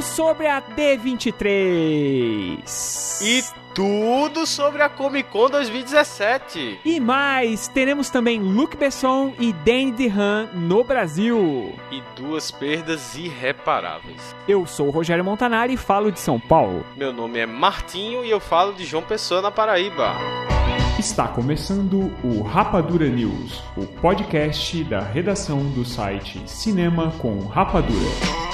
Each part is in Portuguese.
tudo sobre a D23. E tudo sobre a Comic Con 2017. E mais, teremos também Luc Besson e Danny DeHaan no Brasil. E duas perdas irreparáveis. Eu sou o Rogério Montanari e falo de São Paulo. Meu nome é Martinho e eu falo de João Pessoa, na Paraíba. Está começando o Rapadura News, o podcast da redação do site Cinema com Rapadura.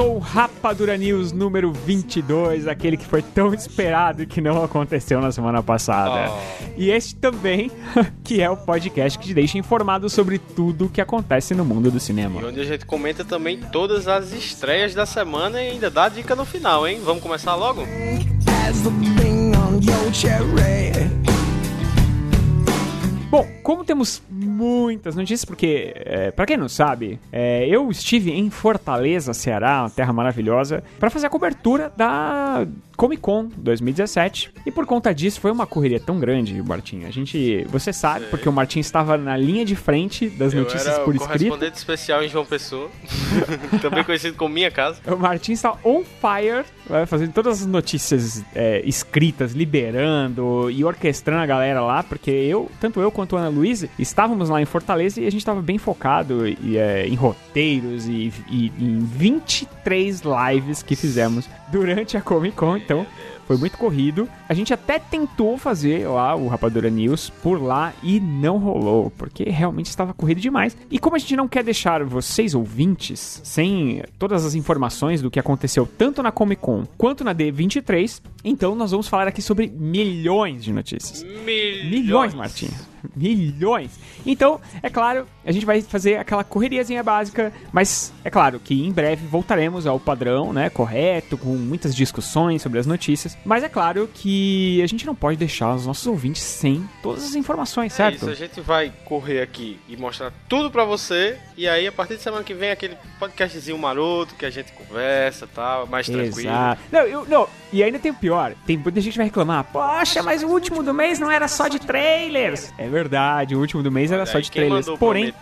Começou o Rapadura News número 22, aquele que foi tão esperado e que não aconteceu na semana passada. Oh. E este também, que é o podcast que te deixa informado sobre tudo o que acontece no mundo do cinema. E onde a gente comenta também todas as estreias da semana e ainda dá dica no final, hein? Vamos começar logo? Bom, como temos muitas notícias, porque, é, para quem não sabe, é, eu estive em Fortaleza, Ceará, uma terra maravilhosa, para fazer a cobertura da Comic Con 2017. E por conta disso, foi uma correria tão grande, Martinho. A gente. Você sabe, porque o Martinho estava na linha de frente das eu notícias por o escrito. correspondente especial em João Pessoa, também conhecido como Minha Casa. O Martin está on fire, fazendo todas as notícias é, escritas, liberando e orquestrando a galera lá, porque eu, tanto eu quanto a Ana Luísa, estávamos lá em Fortaleza e a gente estava bem focado e, é, em roteiros e, e em 23 lives que fizemos durante a Comic Con, então foi muito corrido. A gente até tentou fazer lá o Rapadura News por lá e não rolou, porque realmente estava corrido demais. E como a gente não quer deixar vocês ouvintes sem todas as informações do que aconteceu tanto na Comic Con quanto na D23, então nós vamos falar aqui sobre milhões de notícias. Milhões, Milhões, Martinho. Milhões. Então, é claro, a gente vai fazer aquela correriazinha básica, mas é claro que em breve voltaremos ao padrão, né, correto, com muitas discussões sobre as notícias. Mas é claro que a gente não pode deixar os nossos ouvintes sem todas as informações, É certo? isso, a gente vai correr aqui e mostrar tudo pra você. E aí, a partir de semana que vem, aquele podcastzinho maroto que a gente conversa e tal, mais tranquilo. Exato. Não, eu, não, e ainda tem o pior. Tem muita gente que vai reclamar. Poxa, mas o último do mês não era só de trailers. É verdade, o último do mês era Olha só aí, de trailers. Porém?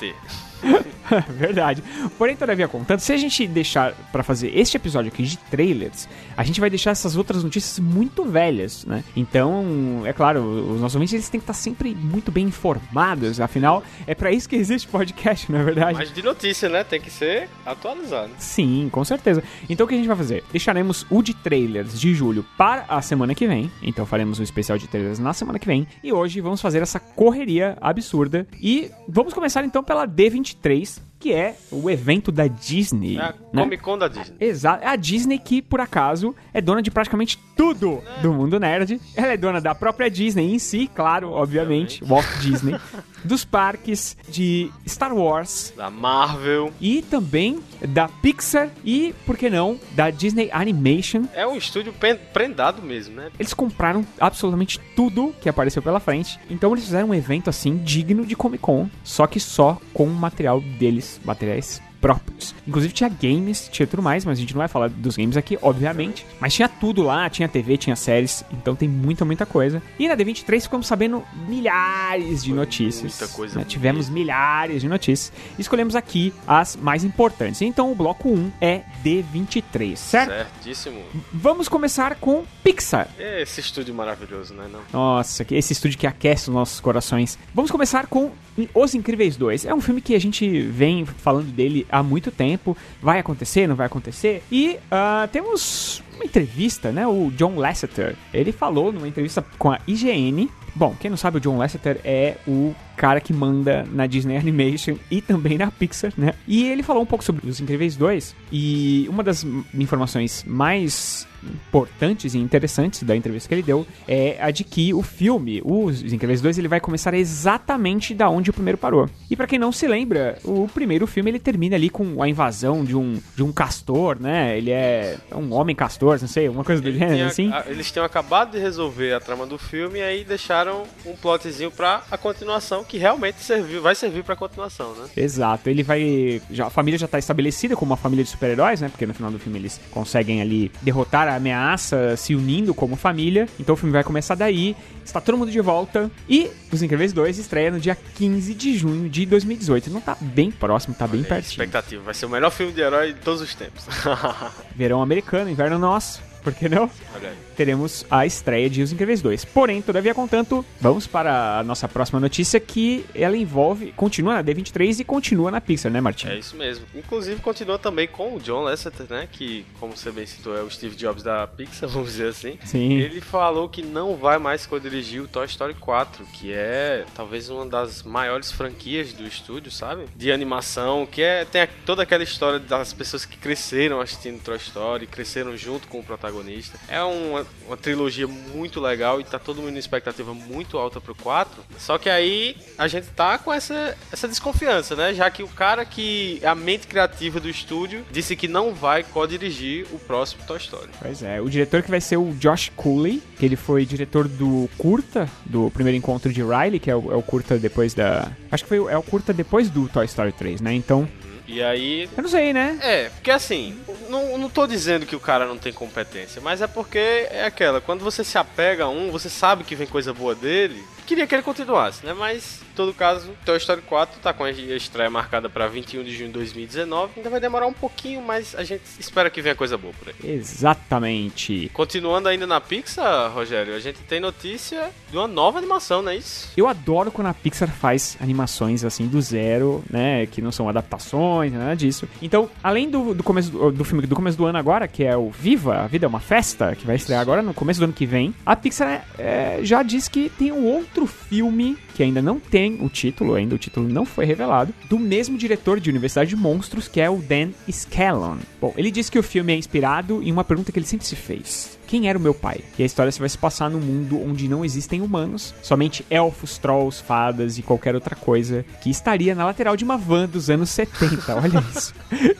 Verdade. Porém, todavia, contanto, se a gente deixar pra fazer este episódio aqui de trailers, a gente vai deixar essas outras notícias muito velhas, né? Então, é claro, os nossos ouvintes eles têm que estar sempre muito bem informados, afinal, é pra isso que existe podcast, não é verdade? Mas de notícia, né? Tem que ser atualizado. Sim, com certeza. Então o que a gente vai fazer? Deixaremos o de trailers de julho para a semana que vem. Então faremos o especial de trailers na semana que vem. E hoje vamos fazer essa correria absurda. E vamos começar então pela D23, 23 que é o evento da Disney. É a né? Comic Con da Disney. Exato. É a Disney que, por acaso, é dona de praticamente tudo do mundo nerd. Ela é dona da própria Disney em si, claro, obviamente, Walt Disney. dos parques de Star Wars, Da Marvel. e também da Pixar e, por que não, da Disney Animation. É um estúdio prendado mesmo, né? Eles compraram absolutamente tudo que apareceu pela frente. Então eles fizeram um evento assim digno de Comic Con, só que só com o material deles, materiais próprios. Inclusive tinha games, tinha tudo mais, mas a gente não vai falar dos games aqui, obviamente. Mas tinha tudo lá, tinha TV, tinha séries, então tem muita, muita coisa. E na D23 ficamos sabendo milhares de notícias. muita coisa né? Tivemos milhares de notícias. Escolhemos aqui as mais importantes. Então o bloco 1 é D23, certo? Certíssimo. Vamos começar com Pixar. Esse estúdio maravilhoso, né? Não? Nossa, esse estúdio que aquece os nossos corações. Vamos começar com Os Incríveis 2. É um filme que a gente vem falando dele há muito tempo. Vai acontecer, não vai acontecer? E ah, temos uma entrevista, né? O John Lasseter. Ele falou numa entrevista com a IGN. Bom, quem não sabe, o John Lasseter é o cara que manda na Disney Animation e também na Pixar, né? E ele falou um pouco sobre Os Incríveis 2 e uma das informações mais importantes e interessantes da entrevista que ele deu é a de que o filme, Os Incríveis 2, ele vai começar exatamente da onde o primeiro parou. E para quem não se lembra, o primeiro filme ele termina ali com a invasão de um, de um castor, né? Ele é um homem castor, não sei, uma coisa do Ele gênero, assim. a- eles tinham acabado de resolver a trama do filme e aí deixaram um plotzinho pra a continuação que realmente serviu, vai servir pra continuação, né? Exato, ele vai. Já, a família já tá estabelecida como uma família de super-heróis, né? Porque no final do filme eles conseguem ali derrotar a ameaça se unindo como família. Então o filme vai começar daí. Está todo mundo de volta. E Os Incríveis 2 estreia no dia 15 de junho de 2018. Não tá bem próximo, tá bem Olha aí, pertinho. Expectativa, vai ser o melhor filme de herói de todos os tempos. Verão americano, inverno nosso. Por que não? Olha aí. Teremos a estreia de Os Incríveis 2. Porém, todavia, contanto, vamos para a nossa próxima notícia que ela envolve, continua na D23 e continua na Pixar, né, Martin? É isso mesmo. Inclusive continua também com o John Lasseter, né? Que, como você bem citou, é o Steve Jobs da Pixar, vamos dizer assim. Sim. Ele falou que não vai mais co-dirigir o Toy Story 4, que é talvez uma das maiores franquias do estúdio, sabe? De animação, que é tem a- toda aquela história das pessoas que cresceram assistindo Toy Story, cresceram junto com o protagonista. É uma, uma trilogia muito legal e tá todo mundo em expectativa muito alta pro 4. Só que aí a gente tá com essa, essa desconfiança, né? Já que o cara que é a mente criativa do estúdio disse que não vai co-dirigir o próximo Toy Story. Pois é, o diretor que vai ser o Josh Cooley, que ele foi diretor do curta, do primeiro encontro de Riley, que é o, é o curta depois da... Acho que foi, é o curta depois do Toy Story 3, né? Então, E aí eu não sei, né? É, porque assim, não, não tô dizendo que o cara não tem competência, mas é porque é aquela, quando você se apega a um, você sabe que vem coisa boa dele, queria que ele continuasse, né? Mas, em todo caso, Toy Story 4 tá com a estreia marcada pra 21 de junho de 2019, ainda vai demorar um pouquinho, mas a gente espera que venha coisa boa por aí. Exatamente. Continuando ainda na Pixar, Rogério, a gente tem notícia de uma nova animação, não é isso? Eu adoro quando a Pixar faz animações assim do zero, né? Que não são adaptações, nada disso. Então, além do, do começo do, do filme do começo do ano agora, que é o Viva, a Vida é uma Festa, que vai estrear agora no começo do ano que vem, a Pixar é, já diz que tem um outro filme que ainda não tem o título, ainda o título não foi revelado, do mesmo diretor de Universidade de Monstros, que é o Dan Scallon. Bom, ele disse que o filme é inspirado em uma pergunta que ele sempre se fez. Quem era o meu pai? E a história se vai se passar num mundo onde não existem humanos, somente elfos, trolls, fadas e qualquer outra coisa que estaria na lateral de uma van dos anos 70. Olha isso.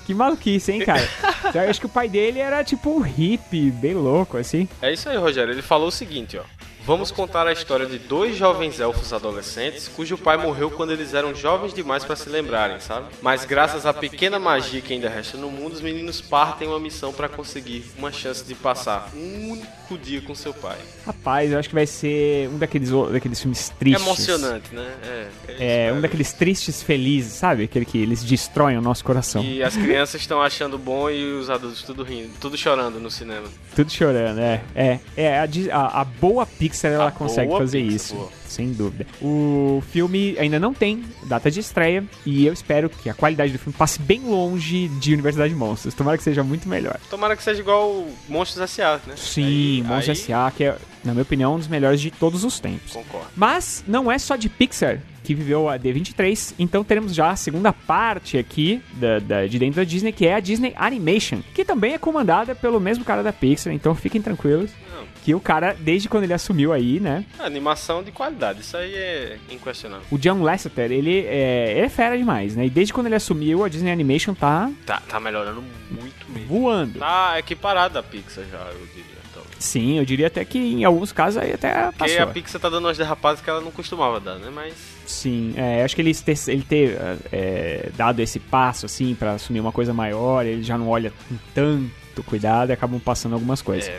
que maluquice, hein, cara? Eu acho que o pai dele era tipo um hippie, bem louco, assim. É isso aí, Rogério. Ele falou o seguinte, ó. Vamos contar a história de dois jovens elfos adolescentes cujo pai morreu quando eles eram jovens demais para se lembrarem, sabe? Mas graças à pequena magia que ainda resta no mundo, os meninos partem uma missão para conseguir uma chance de passar um único dia com seu pai. Rapaz, eu acho que vai ser um daqueles, daqueles filmes tristes. Emocionante, né? É, É, um isso, daqueles tristes felizes, sabe? Aquele que eles destroem o nosso coração. E as crianças estão achando bom e os adultos tudo rindo, tudo chorando no cinema. Tudo chorando, é. É, é a, a- a boa Pixar ela A consegue boa fazer Pixar, isso. boa. Sem dúvida. O filme ainda não tem data de estreia e eu espero que a qualidade do filme passe bem longe de Universidade de Monstros. Tomara que seja muito melhor. Tomara que seja igual Monstros S.A., né? Sim, Aí- Monstros aí- S.A., que é, na minha opinião, um dos melhores de todos os tempos. Concordo. Mas não é só de Pixar que viveu a D23, então teremos já a segunda parte aqui da, da- de dentro da Disney, que é a Disney Animation, que também é comandada pelo mesmo cara da Pixar, então fiquem tranquilos. Não. Que o cara, desde quando ele assumiu aí, né? Animação de qualidade, isso aí é inquestionável. O John Lasseter, ele é, ele é fera demais, né? E desde quando ele assumiu, a Disney Animation tá Tá, tá melhorando muito mesmo. voando. Tá equiparada a Pixar já, eu diria. Então. Sim, eu diria até que em alguns casos aí até Porque passou. a Pixar tá dando umas derrapadas que ela não costumava dar, né? Mas. Sim, é, acho que ele ter, ele ter é, dado esse passo, assim, pra assumir uma coisa maior, ele já não olha com tanto cuidado e acabam passando algumas É coisas.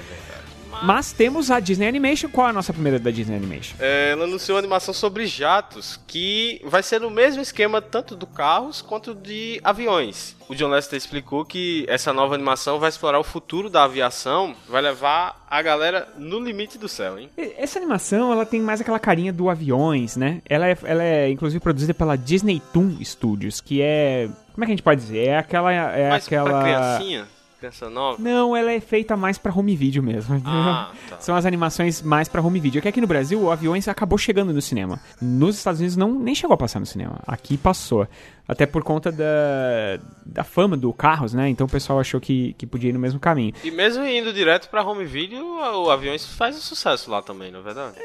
Mas temos a Disney Animation. Qual é a nossa primeira da Disney Animation? É, ela anunciou uma animação sobre jatos, que vai ser no mesmo esquema tanto do carros quanto de aviões. O John Lester explicou que essa nova animação vai explorar o futuro da aviação, vai levar a galera no limite do céu, hein? Essa animação, ela tem mais aquela carinha do aviões, né? Ela é, ela é inclusive produzida pela Disney Toon Studios, que é... Como é que a gente pode dizer? É aquela... É aquela... pra criancinha, Criança nova? Não, ela é feita mais pra home video mesmo. Ah, tá. São as animações mais pra home video. É que aqui no Brasil, o Aviões acabou chegando no cinema. Nos Estados Unidos não nem chegou a passar no cinema. Aqui passou. Até por conta da, da fama do Carros, né? Então o pessoal achou que, que podia ir no mesmo caminho. E mesmo indo direto pra home video, o Aviões faz um sucesso lá também, não é verdade?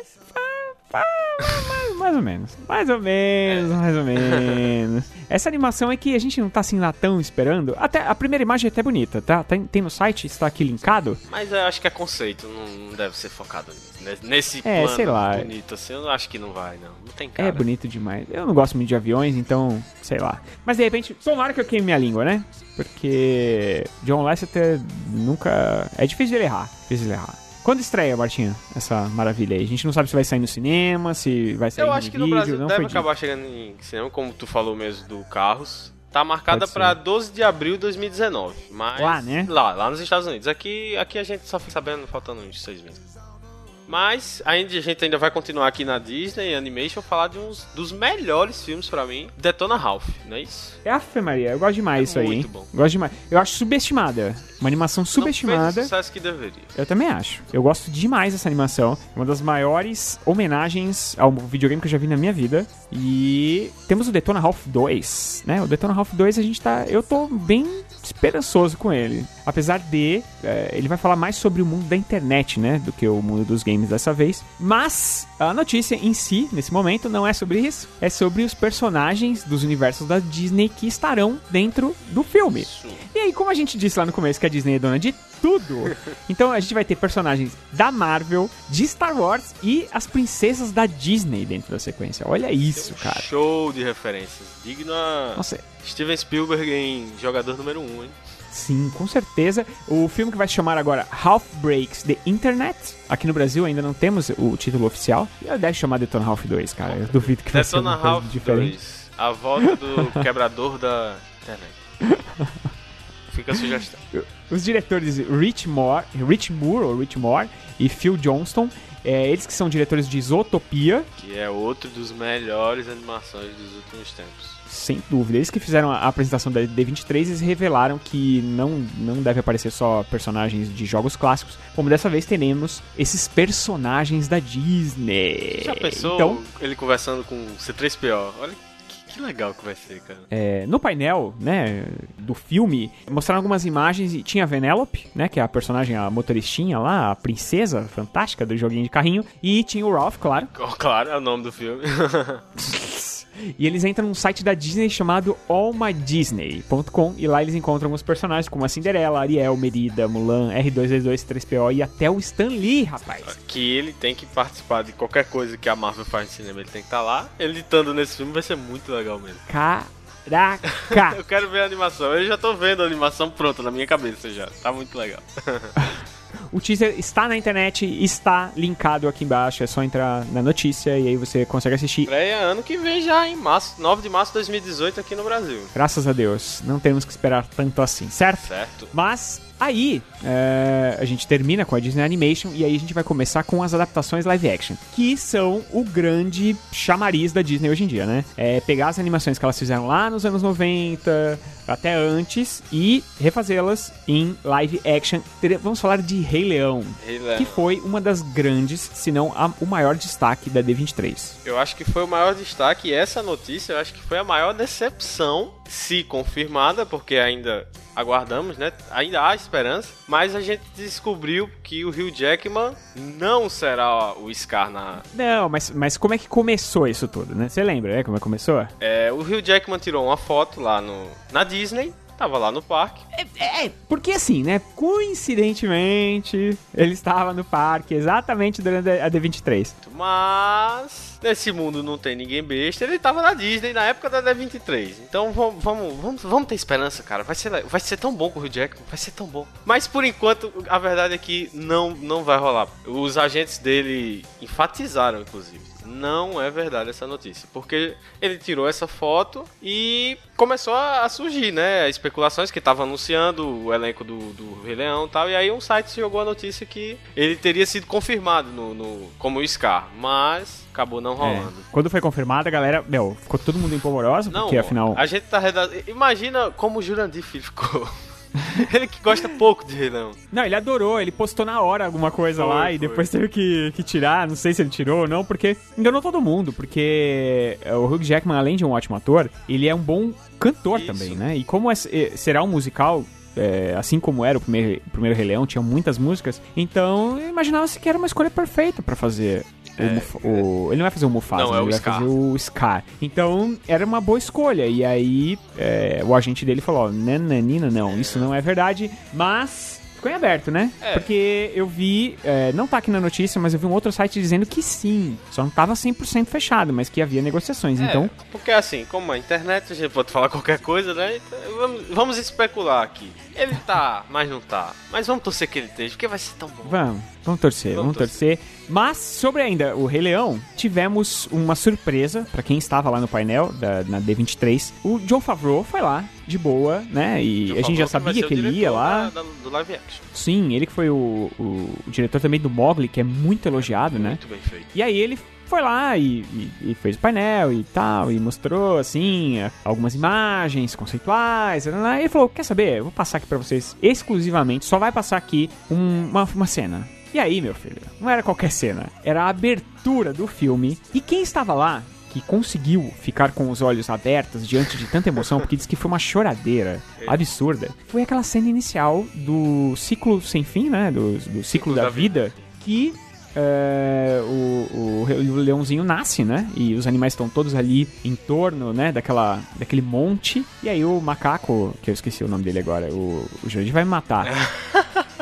Mais, mais ou menos. Mais ou menos, mais ou menos. Essa animação é que a gente não tá assim lá tão esperando. Até a primeira imagem é até bonita, tá? Tem, tem no site, está aqui linkado. Mas eu acho que é conceito, não deve ser focado. Nesse É, plano sei lá. bonito assim, eu acho que não vai, não. Não tem cara. É bonito demais. Eu não gosto muito de aviões, então, sei lá. Mas de repente, tomara que eu queime minha língua, né? Porque John Lasseter nunca. É difícil ele errar. Difícil ele errar. Quando estreia, Bartinha, essa maravilha aí? A gente não sabe se vai sair no cinema, se vai sair Eu no acho que no vídeo, Brasil não deve acabar chegando em cinema, como tu falou mesmo do Carros. Tá marcada pra 12 de abril de 2019. Mas Lá, né? Lá, lá nos Estados Unidos. Aqui, aqui a gente só fica sabendo faltando uns seis meses. Mas ainda, a gente ainda vai continuar aqui na Disney Animation falar de uns dos melhores filmes pra mim, Detona Ralph, não é isso? É Afe Maria, eu gosto demais É disso aí, muito bom. Gosto demais. Eu acho subestimada. Uma animação Não fez subestimada. o sucesso que deveria. Eu também acho. Eu gosto demais dessa animação. É Uma das maiores homenagens ao videogame que eu já vi na minha vida. E temos o Detona Ralph 2, né? O Detona Ralph 2 a gente tá. Eu tô bem esperançoso com ele. Apesar de. é, ele vai falar mais sobre o mundo da internet, né? Do que o mundo dos games dessa vez. Mas a notícia em si, nesse momento, não é sobre isso. É sobre os personagens dos universos da Disney que estarão dentro do filme. Isso. E aí, como a gente disse lá no começo que a Disney é dona de tudo, então a gente vai ter personagens da Marvel, de Star Wars e as princesas da Disney dentro da sequência. Olha isso, Um cara. Show de referências. Digna Nossa, Steven Spielberg em jogador número 1, um, hein? sim, com certeza. O filme que vai se chamar agora Half Breaks the Internet. Aqui no Brasil ainda não temos o título oficial. E deve chamar Detona Ralph 2, cara. Eu duvido que vai ser Detona coisa Ralph diferente. 2. A volta do quebrador da internet. Fica a sugestão. Os diretores Rich Moore, Rich Moore ou Rich Moore e Phil Johnston, é, eles que são diretores de Zootopia, Que é outro dos melhores animações dos últimos tempos. sem dúvida. Eles que fizeram a apresentação da D23, eles revelaram que não, não deve aparecer só personagens de jogos clássicos, como dessa vez teremos esses personagens da Disney. Já pensou Então, ele conversando com o C3PO? Olha que, que legal que vai ser, cara. é, no painel, né, do filme, mostraram algumas imagens e tinha a Vanellope, né, que é a personagem, a motoristinha lá, a princesa fantástica do joguinho de carrinho, e tinha o Ralph, claro. Oh, Claro, é o nome do filme. E eles entram num site da Disney chamado allmydisney.com e lá eles encontram alguns personagens como a Cinderela, Ariel, Merida, Mulan, R2D2, 3PO e até o Stan Lee, rapaz. que ele tem que participar de qualquer coisa que a Marvel faz no cinema. Ele tem que estar lá. Ele estando nesse filme vai ser muito legal mesmo. Caraca! Eu quero ver a animação. Eu já tô vendo a animação pronta na minha cabeça já. Tá muito legal. o teaser está na internet, está linkado aqui embaixo, é só entrar na notícia e aí você consegue assistir. Estreia ano que vem já, em março, 9 de março de 2018 aqui no Brasil. Graças a Deus, não temos que esperar tanto assim, certo? Certo? Mas aí é, a gente termina com a Disney Animation e aí a gente vai começar com as adaptações live action, que são o grande chamariz da Disney hoje em dia, né? É pegar as animações que elas fizeram lá nos anos 90, até antes, e refazê-las em live action. Vamos falar de Rei Leão, Ele é- que foi uma das grandes, se não a- o maior destaque da D23. Eu acho que foi o maior destaque e essa notícia eu acho que foi a maior decepção, se confirmada, porque ainda aguardamos, né? Ainda há esperança, mas a gente descobriu que o Hugh Jackman não será o Scar na. Não, mas, mas como é que começou isso tudo, né? Você lembra, né? Como é que começou? É, o Hugh Jackman tirou uma foto lá no na Disney, tava lá no parque. É, porque assim, né? Coincidentemente, ele estava no parque exatamente durante a D23. Mas nesse mundo não tem ninguém besta. Ele tava na Disney na época da D23. Então vamos, vamos, vamos, vamos ter esperança, cara. Vai ser, vai ser tão bom com o Jackman, vai ser tão bom. Mas por enquanto, a verdade é que não, não vai rolar. Os agentes dele enfatizaram, inclusive. Não é verdade essa notícia, porque ele tirou essa foto e começou a surgir, né? Especulações que tava anunciando o elenco do, do Rei Leão e tal. E aí um site jogou a notícia que ele teria sido confirmado no, no- como o Scar, mas acabou não rolando. É. Quando foi confirmada, a galera, meu, ficou todo mundo empolvoroso, Não, porque afinal. a gente tá reda... Imagina como o Jurandir Filho ficou. ele que gosta pouco de Rei Leão. Não, ele adorou, ele postou na hora alguma coisa Foi, lá e foi. depois teve que, que tirar. Não sei se ele tirou ou não, porque enganou todo mundo. Porque é, o Hugh Jackman, além de um ótimo ator, ele é um bom cantor Isso. também, né? E como é- é- será um musical. é, assim como era o primeiro, o primeiro Rei Leão, tinha muitas músicas. Então, imaginava-se que era uma escolha perfeita pra fazer o, Muf- o- Ele não vai fazer o Mufasa, É. Não, né? é o ele vai Scar. fazer o Scar. Então, era uma boa escolha. E aí, é, o agente dele falou: nananina, não, isso não é verdade. Mas. Ficou em aberto, né? É. Porque eu vi, é, não tá aqui na notícia, mas eu vi um outro site dizendo que sim. Só não tava 100% fechado, mas que havia negociações. É, Então, Porque assim, como a internet, a gente pode falar qualquer coisa, né? Então, vamos, vamos especular aqui. Ele tá, mas não tá. Mas vamos torcer que ele esteja, porque vai ser tão bom. vamos, vamos torcer, vamos, Vamos torcer. Mas, sobre ainda o Rei Leão, tivemos uma surpresa pra quem estava lá no painel da, na D23. O John Favreau foi lá, de boa, né? E John a gente já Favreau vai sabia o que ele ia lá. da- da- do live action. Sim, ele que foi o, o- o diretor também do Mogli, que é muito elogiado, né? Muito bem feito. E aí ele foi lá e, e- e fez o painel e tal, e mostrou, assim, algumas imagens conceituais. E ele falou, quer saber, eu vou passar aqui pra vocês exclusivamente, só vai passar aqui um- uma, uma cena. E aí, meu filho, não era qualquer cena, era a abertura do filme. E quem estava lá, que conseguiu ficar com os olhos abertos diante de tanta emoção, porque disse que foi uma choradeira absurda, foi aquela cena inicial do ciclo sem fim, né? Do, do ciclo, da, da vida, que é, o, o, o leãozinho nasce, né? E os animais estão todos ali em torno, né? Daquela, daquele monte. E aí o macaco, que eu esqueci o nome dele agora, o, o Jurandir vai me matar.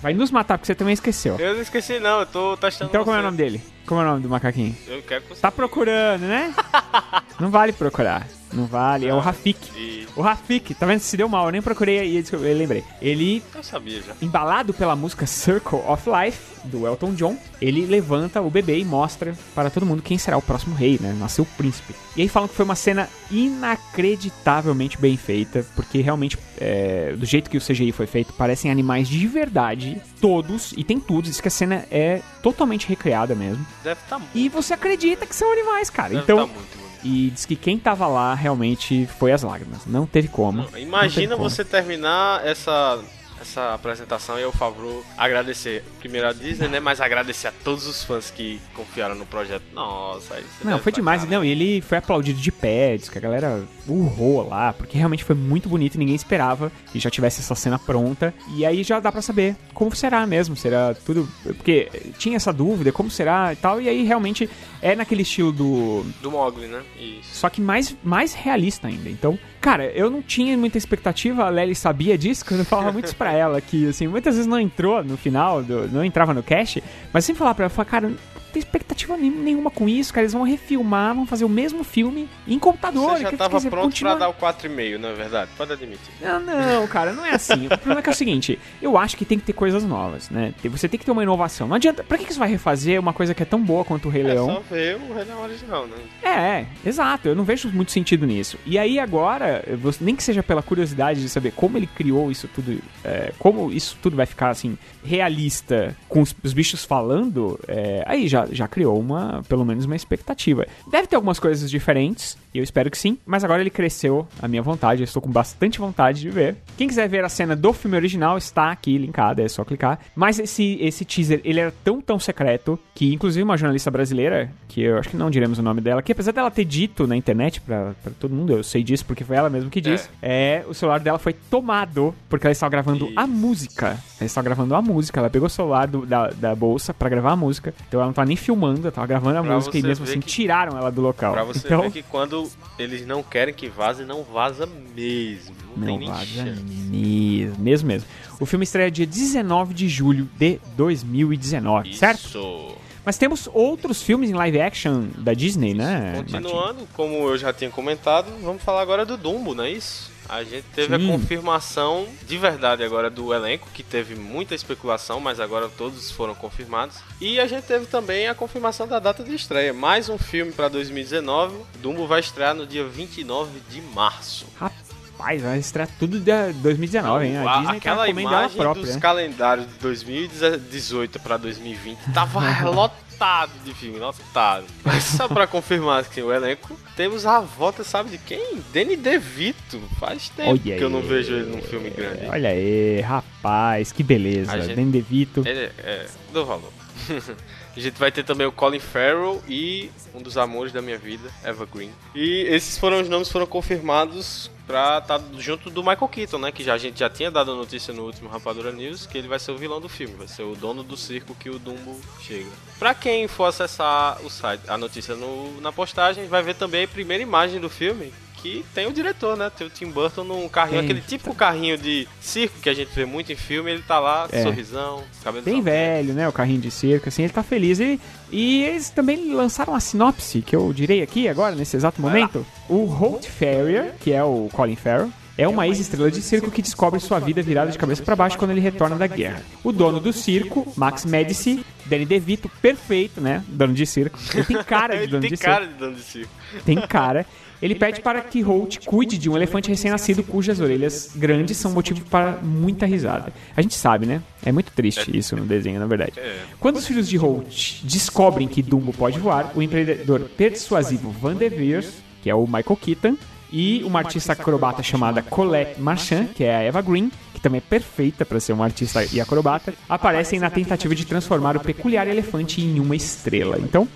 vai nos matar, porque você também esqueceu. Eu não esqueci não, eu tô testando Então como é o nome dele? Como é o nome do macaquinho? Eu quero que você... Tá procurando, né? Não vale procurar. Não vale. É o Rafik. E... O Rafik, tá vendo? Se deu mal, eu nem procurei e eu lembrei. Ele Eu sabia já. embalado pela música Circle of Life, do Elton John, ele levanta o bebê e mostra para todo mundo quem será o próximo rei, né? Nasceu o príncipe. E aí falam que foi uma cena inacreditavelmente bem feita, porque realmente, é, do jeito que o CGI foi feito, parecem animais de verdade, todos, e tem tudo, diz que a cena é totalmente recriada mesmo. Deve estar tá muito. E você acredita que são animais, cara. Deve então, tá muito, mano. E diz que quem tava lá realmente foi as lágrimas. Não teve como. Imagina teve como. você terminar essa, essa apresentação e o Favreau agradecer primeiro a Disney, né? Mas agradecer a todos os fãs que confiaram no projeto. Nossa, você Não, foi tá demais. cara. Não, e ele foi aplaudido de pé, diz que a galera urrou lá, porque realmente foi muito bonito e ninguém esperava que já tivesse essa cena pronta. E aí já dá pra saber como será mesmo, será tudo... Porque tinha essa dúvida, como será e tal, e aí realmente é naquele estilo do... Do Mogli, né? Isso. Só que mais, mais realista ainda. Então, cara, eu não tinha muita expectativa, a Lely sabia disso, quando eu falava muito isso pra ela, que assim, muitas vezes não entrou no final, do- não entrava no cast, mas sempre falava pra ela, falava, cara, tem expectativa nenhuma com isso, cara, eles vão refilmar, vão fazer o mesmo filme em computador. Você já tava dizer, pronto continua- pra dar o 4,5, não é verdade? Pode admitir. não, não, cara, não é assim. O problema é que é o seguinte, eu acho que tem que ter coisas novas, né? Você tem que ter uma inovação. Não adianta. Pra que que você vai refazer uma coisa que é tão boa quanto o Rei É Leão? só ver o Rei Leão original, né? É, é, exato. Eu não vejo muito sentido nisso. E aí agora, nem que seja pela curiosidade de saber como ele criou isso tudo, é, como isso tudo vai ficar assim realista com os, os bichos falando, é, aí já, já criou uma, pelo menos uma expectativa. Deve ter algumas coisas diferentes. e Eu espero que sim, mas agora ele cresceu a minha vontade, eu estou com bastante vontade de ver. Quem quiser ver a cena do filme original está aqui linkada, é só clicar. Mas esse, esse teaser, ele era tão, tão secreto que inclusive uma jornalista brasileira, que eu acho que não diremos o nome dela, que apesar dela ter dito na internet pra, pra todo mundo, eu sei disso porque foi ela mesma que disse, é. o celular dela foi tomado porque ela estava gravando a música. Ela estava gravando a música, ela pegou o celular do- da, da bolsa pra gravar a música, então ela não tava nem filmando, ela tava gravando a Pra música e mesmo assim que- tiraram ela do local. Pra você então, ver que quando eles não querem que vaze, não vaza mesmo. Não, Não vaza mesmo, mesmo, mesmo. O filme estreia dia 19 de julho de 2019, certo? Isso. Mas temos outros filmes em live action da Disney, né? Martin? Continuando, como eu já tinha comentado, vamos falar agora do Dumbo, não é isso? A gente teve Sim. a confirmação de verdade agora do elenco, que teve muita especulação, mas agora todos foram confirmados. E a gente teve também a confirmação da data de estreia. Mais um filme para 2019. Dumbo vai estrear no dia 29 de março. Rapaz, vai estrear tudo de 2019, hein? A, A- Disney aquela tá comendo ela imagem própria. dos né? calendários de 2018 pra 2020 tava lotado de filme, lotado. Mas só pra confirmar que o elenco, temos a volta, sabe de quem? Danny DeVito. Faz tempo Olha que eu não aí. vejo ele num filme grande. Olha aí, rapaz, que beleza. Gente- Danny DeVito. Ele é, dou valor. A gente vai ter também o Colin Farrell e um dos amores da minha vida, Eva Green. E esses foram os nomes foram confirmados pra estar junto do Michael Keaton, né? Que já, a gente já tinha dado a notícia no último Rapadura News que ele vai ser o vilão do filme, vai ser o dono do circo que o Dumbo chega. Pra quem for acessar o site, a notícia no- na postagem, vai ver também a primeira imagem do filme. Que tem o diretor, né? Tem o Tim Burton num carrinho, Tem. aquele típico carrinho de circo que a gente vê muito em filme. Ele tá lá, É. sorrisão, cabelo Bem velho, né? O carrinho de circo, assim, ele tá feliz. E, e eles também lançaram uma sinopse, que eu direi aqui agora, nesse exato momento. O Holt Ferrier, que é o Colin Farrell, é uma ex-estrela de circo que descobre sua vida virada de cabeça para baixo quando ele retorna da guerra. O dono do circo, Max Medici, Danny DeVito, perfeito, né? Dono de circo. Ele tem cara de dono tem de cara circo. de dono de circo. Tem cara. Ele pede para que Holt cuide de um elefante recém-nascido cujas orelhas grandes são motivo para muita risada. A gente sabe, né? É muito triste isso no desenho, na verdade. Quando os filhos de Holt descobrem que Dumbo pode voar, o empreendedor persuasivo Van der Veers, que é o Michael Keaton, e uma artista acrobata chamada Colette Marchand, que é a Eva Green, que também é perfeita para ser uma artista e acrobata, aparecem na tentativa de transformar o peculiar elefante em uma estrela. Então,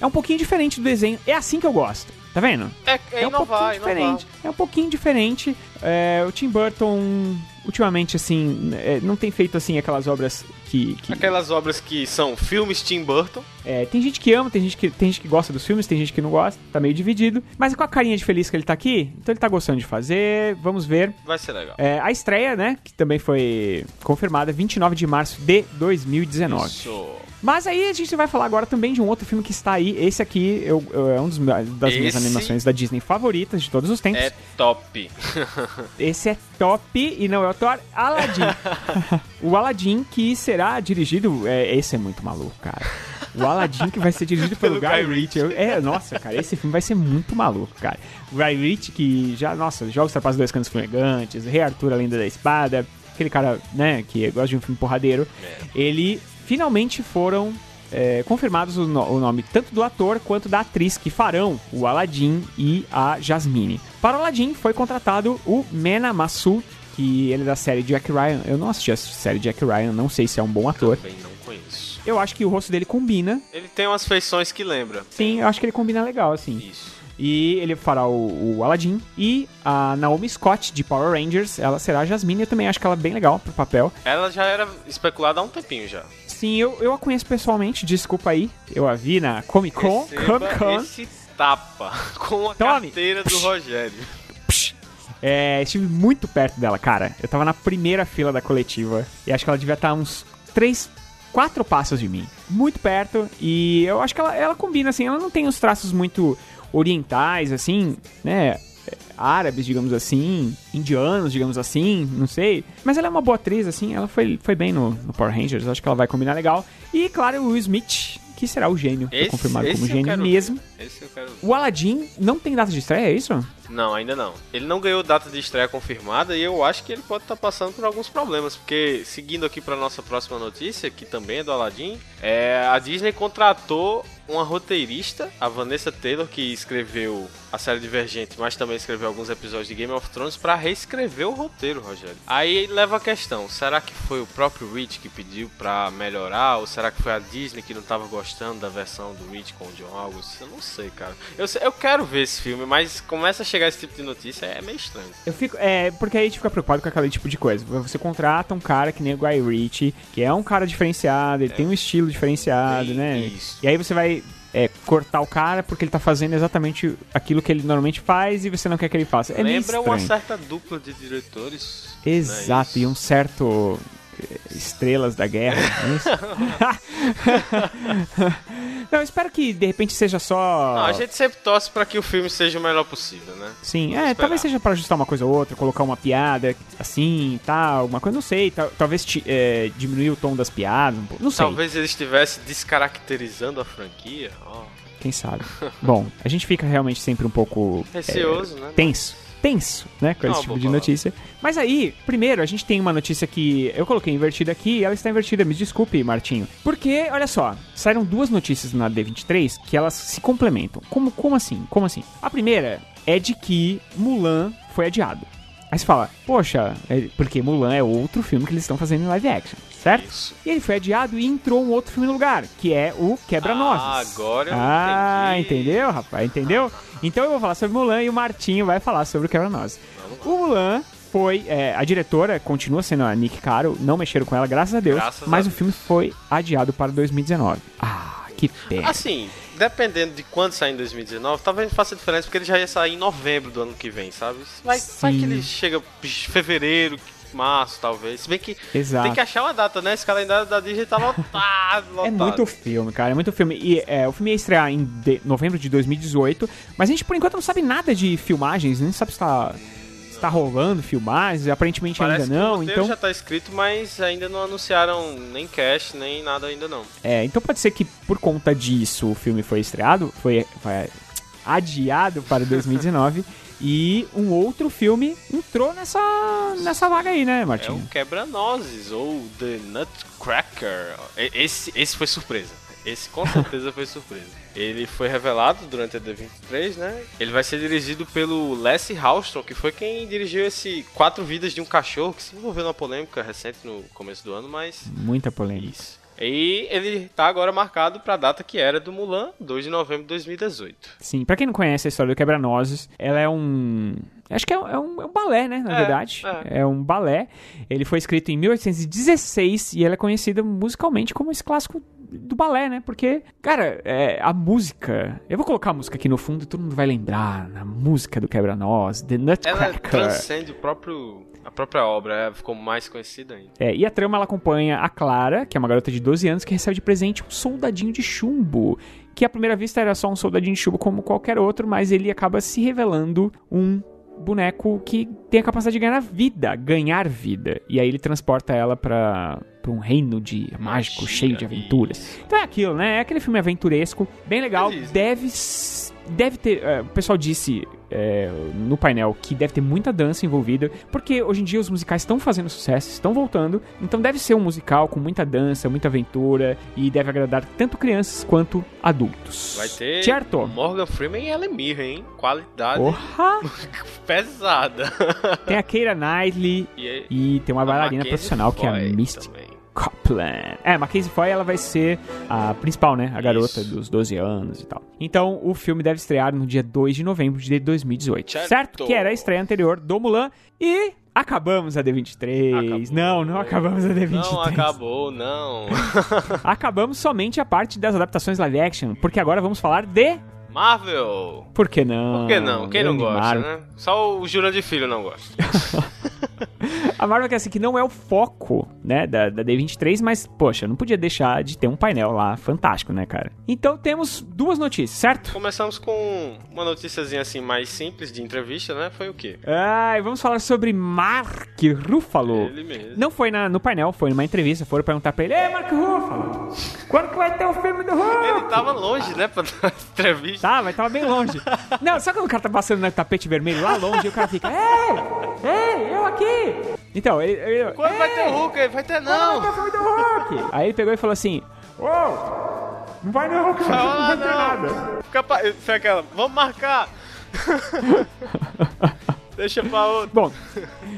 é um pouquinho diferente do desenho. É assim que eu gosto. Tá vendo? É, é, um pouquinho inovar, inovar. diferente. É um pouquinho diferente. É, o Tim Burton, ultimamente, assim, é, não tem feito, assim, aquelas obras que... que- Aquelas obras que são filmes Tim Burton. é, tem gente que ama, tem gente que, tem gente que gosta dos filmes, tem gente que não gosta. Tá meio dividido. Mas com a carinha de feliz que ele tá aqui, então ele tá gostando de fazer. Vamos ver. Vai ser legal. É, a estreia, né, que também foi confirmada, 29 de março de 2019. Isso. Mas aí a gente vai falar agora também de um outro filme que está aí. Esse aqui eu- eu- é um dos, das minhas Esse- animações da Disney favoritas de todos os tempos. É top. Esse é top e não é o Thor, Aladdin. o Aladdin que será dirigido. É, esse é muito maluco, cara. O Aladdin que vai ser dirigido pelo, Pelo Guy Ritchie. Eu- É, nossa, cara, esse filme vai ser muito maluco, cara. O Guy Ritchie que já, nossa, Jogos Trapaços Dois Canos Fumegantes, Rei Arthur, a Lenda da Espada, aquele cara, né, que gosta de um filme porradeiro. Ele finalmente foram é, confirmados o, no- o nome tanto do ator quanto da atriz que farão o Aladdin e a Jasmine. Para o Aladdin foi contratado o Mena Massoud, que ele é da série Jack Ryan. Eu não assisti a série Jack Ryan, não sei se é um bom ator. Também não conheço. Eu acho que o rosto dele combina. Ele tem umas feições que lembra. Sim, eu acho que ele combina legal, assim. Isso. E ele fará o, o Aladdin. E a Naomi Scott, de Power Rangers, ela será a Jasmine. Eu também acho que ela é bem legal pro papel. Ela já era especulada há um tempinho já. Sim, eu, eu a conheço pessoalmente, desculpa aí. Eu a vi na Comic Con. Comic Con. esse tapa com a Tome. carteira do Rogério. É, estive muito perto dela, cara. Eu tava na primeira fila da coletiva. E acho que ela devia estar uns três, quatro passos de mim. Muito perto. E eu acho que ela, ela combina, assim. Ela não tem os traços muito orientais, assim, né? Árabes, digamos assim, indianos, digamos assim, não sei. Mas ela é uma boa atriz, assim, ela foi, foi bem no, no Power Rangers, acho que ela vai combinar legal. E, claro, o Will Smith, que será o gênio, Esse, confirmado esse como gênio mesmo. ver. Esse eu quero ver. O Aladdin não tem data de estreia, é isso? Não, ainda não. Ele não ganhou data de estreia confirmada e eu acho que ele pode estar passando por alguns problemas, porque seguindo aqui para nossa próxima notícia, que também é do Aladdin, é, a Disney contratou uma roteirista, a Vanessa Taylor, que escreveu a série Divergente, mas também escreveu alguns episódios de Game of Thrones para reescrever o roteiro, Rogério. Aí leva a questão, será que foi o próprio Rich que pediu para melhorar ou será que foi a Disney que não tava gostando da versão do Rich com o John August? Eu não sei, cara. Eu, eu quero ver esse filme, mas começa a chegar esse tipo de notícia é meio estranho. Eu fico. É, porque aí a gente fica preocupado com aquele tipo de coisa. Você contrata um cara que nem o Guy Ritchie, que é um cara diferenciado, ele tem um estilo diferenciado, Bem né? isso. E aí você vai é, cortar o cara porque ele tá fazendo exatamente aquilo que ele normalmente faz e você não quer que ele faça. É Lembra uma certa dupla de diretores. Exato, né, e um certo. Estrelas da guerra. não é isso? não, eu espero que de repente seja só. Não, a gente sempre torce pra que o filme seja o melhor possível, né? Sim, é, esperar. talvez seja pra ajustar uma coisa ou outra, colocar uma piada assim e tal, alguma coisa, não sei. tal- talvez é, diminuir o tom das piadas, um pouco, não sei, Talvez ele estivesse descaracterizando a franquia. ó. quem sabe. Bom, a gente fica realmente sempre um pouco é, Receoso, né? tenso tenso, né, com esse tipo de notícia. Mas aí, primeiro, a gente tem uma notícia que eu coloquei invertida aqui e ela está invertida. Me desculpe, Martinho. Porque, olha só, saíram duas notícias na D23 que elas se complementam. Como, como assim? Como assim? A primeira é de que Mulan foi adiado. Aí você fala, poxa, é porque Mulan é outro filme que eles estão fazendo em live action, certo? Isso. E ele foi adiado e entrou um outro filme no lugar, que é o Quebra-Nozes. Ah, agora eu Ah, entendi. entendeu, rapaz? Entendeu? Então eu vou falar sobre Mulan e o Martinho vai falar sobre o Quebra-Nozes. O Mulan foi. é, a diretora continua sendo a Nick Caro, não mexeram com ela, graças a Deus. Graças mas a o filme foi adiado para 2019. Ah, que pena. Assim, dependendo de quando sair em 2019, talvez faça diferença, porque ele já ia sair em novembro do ano que vem, sabe? Vai, vai que ele chega em fevereiro, março, talvez. Se bem que Exato. tem que achar uma data, né? Esse calendário da Disney tá lotado, lotado. É muito filme, cara, é muito filme. E é, o filme ia estrear em de- novembro de 2018, mas a gente por enquanto não sabe nada de filmagens, nem sabe se tá, tá rolando filmagens, aparentemente Parece ainda não, então... já tá escrito, mas ainda não anunciaram nem cast, nem nada ainda não. É, então pode ser que por conta disso o filme foi estreado, foi, foi adiado para 2019 e um outro filme entrou nessa, nessa vaga aí, né, É Martinho? o Quebra-Nozes, ou The Nutcracker. Esse, esse foi surpresa. Esse com certeza foi surpresa. Ele foi revelado durante a D23, né? Ele vai ser dirigido pelo Leslie Houston, que foi quem dirigiu esse Quatro Vidas de um Cachorro, que se envolveu numa polêmica recente no começo do ano, mas Muita polêmica. isso. E ele tá agora marcado pra data que era do Mulan, 2 de novembro de 2018. Sim, pra quem não conhece a história do Quebra-Nozes, ela é um. Acho que é um, é um- é um balé, né? Na É, verdade. é. É. um balé. Ele foi escrito em 1816 e ela é conhecida musicalmente como esse clássico do balé, né? Porque, cara, é, a música. Eu vou colocar a música aqui no fundo e todo mundo vai lembrar. A música do Quebra-Nozes, The Ela Nutcracker. transcende o próprio, a própria obra, é, ficou mais conhecida ainda. É, e a trama ela acompanha a Clara, que é uma garota de 12 anos que recebe de presente um soldadinho de chumbo. Que à primeira vista era só um soldadinho de chumbo como qualquer outro, mas ele acaba se revelando um boneco que tem a capacidade de ganhar vida, ganhar vida. E aí ele transporta ela pra, pra um reino de mágico, Magia, cheio de aventuras. Então é aquilo, né? É aquele filme aventuresco, bem legal. Isso. Deve, deve ter. é, o pessoal disse é, no painel que deve ter muita dança envolvida, porque hoje em dia os musicais estão fazendo sucesso, estão voltando. Então deve ser um musical com muita dança, muita aventura e deve agradar tanto crianças quanto adultos. Vai ter Certo? Morgan Freeman e Ellen Mirren, hein? Qualidade Porra! pesada. Tem a Keira Knightley E, e tem uma bailarina profissional que é a Misty também. Copland. É, Mackenzie Foy, ela vai ser a principal, né? A garota Isso. dos 12 anos e tal. Então, o filme deve estrear no dia 2 de novembro de 2018. Certo. Certo? Que era a estreia anterior do Mulan. E acabamos a D23. Acabou. Não, não acabamos a D23. Não acabou, não. Acabamos somente a parte das adaptações live action, porque agora vamos falar de... Marvel. Por que não? Por que não? Quem não Grande gosta, né? Só o Jurandir Filho não gosta. A Marvel que assim, que não é o foco, né, da, da D23, mas, poxa, não podia deixar de ter um painel lá fantástico, né, cara? Então temos duas notícias, certo? Começamos com uma noticiazinha assim mais simples de entrevista, né? Foi o quê? Ai, vamos falar sobre Mark Ruffalo. Ele mesmo. Não foi na- no painel, foi numa entrevista. Foram perguntar pra ele: Ei, Mark Ruffalo, quando que vai ter o filme do Hulk? Ele tava longe, né, pra dar entrevista. Tava, tava bem longe. Não, sabe quando o cara tá passando no tapete vermelho lá longe e o cara fica: Ei, ei, eu aqui. Então, ele. ele Quando vai "Ei, ter Hulk? Ele vai ter Quando vai ter não. o Hulk? Aí ele pegou e falou assim: Uou, não vai não, cara, Fala não vai ter não. nada. Fica pa... Foi aquela, vamos marcar. Deixa pra outro. Bom,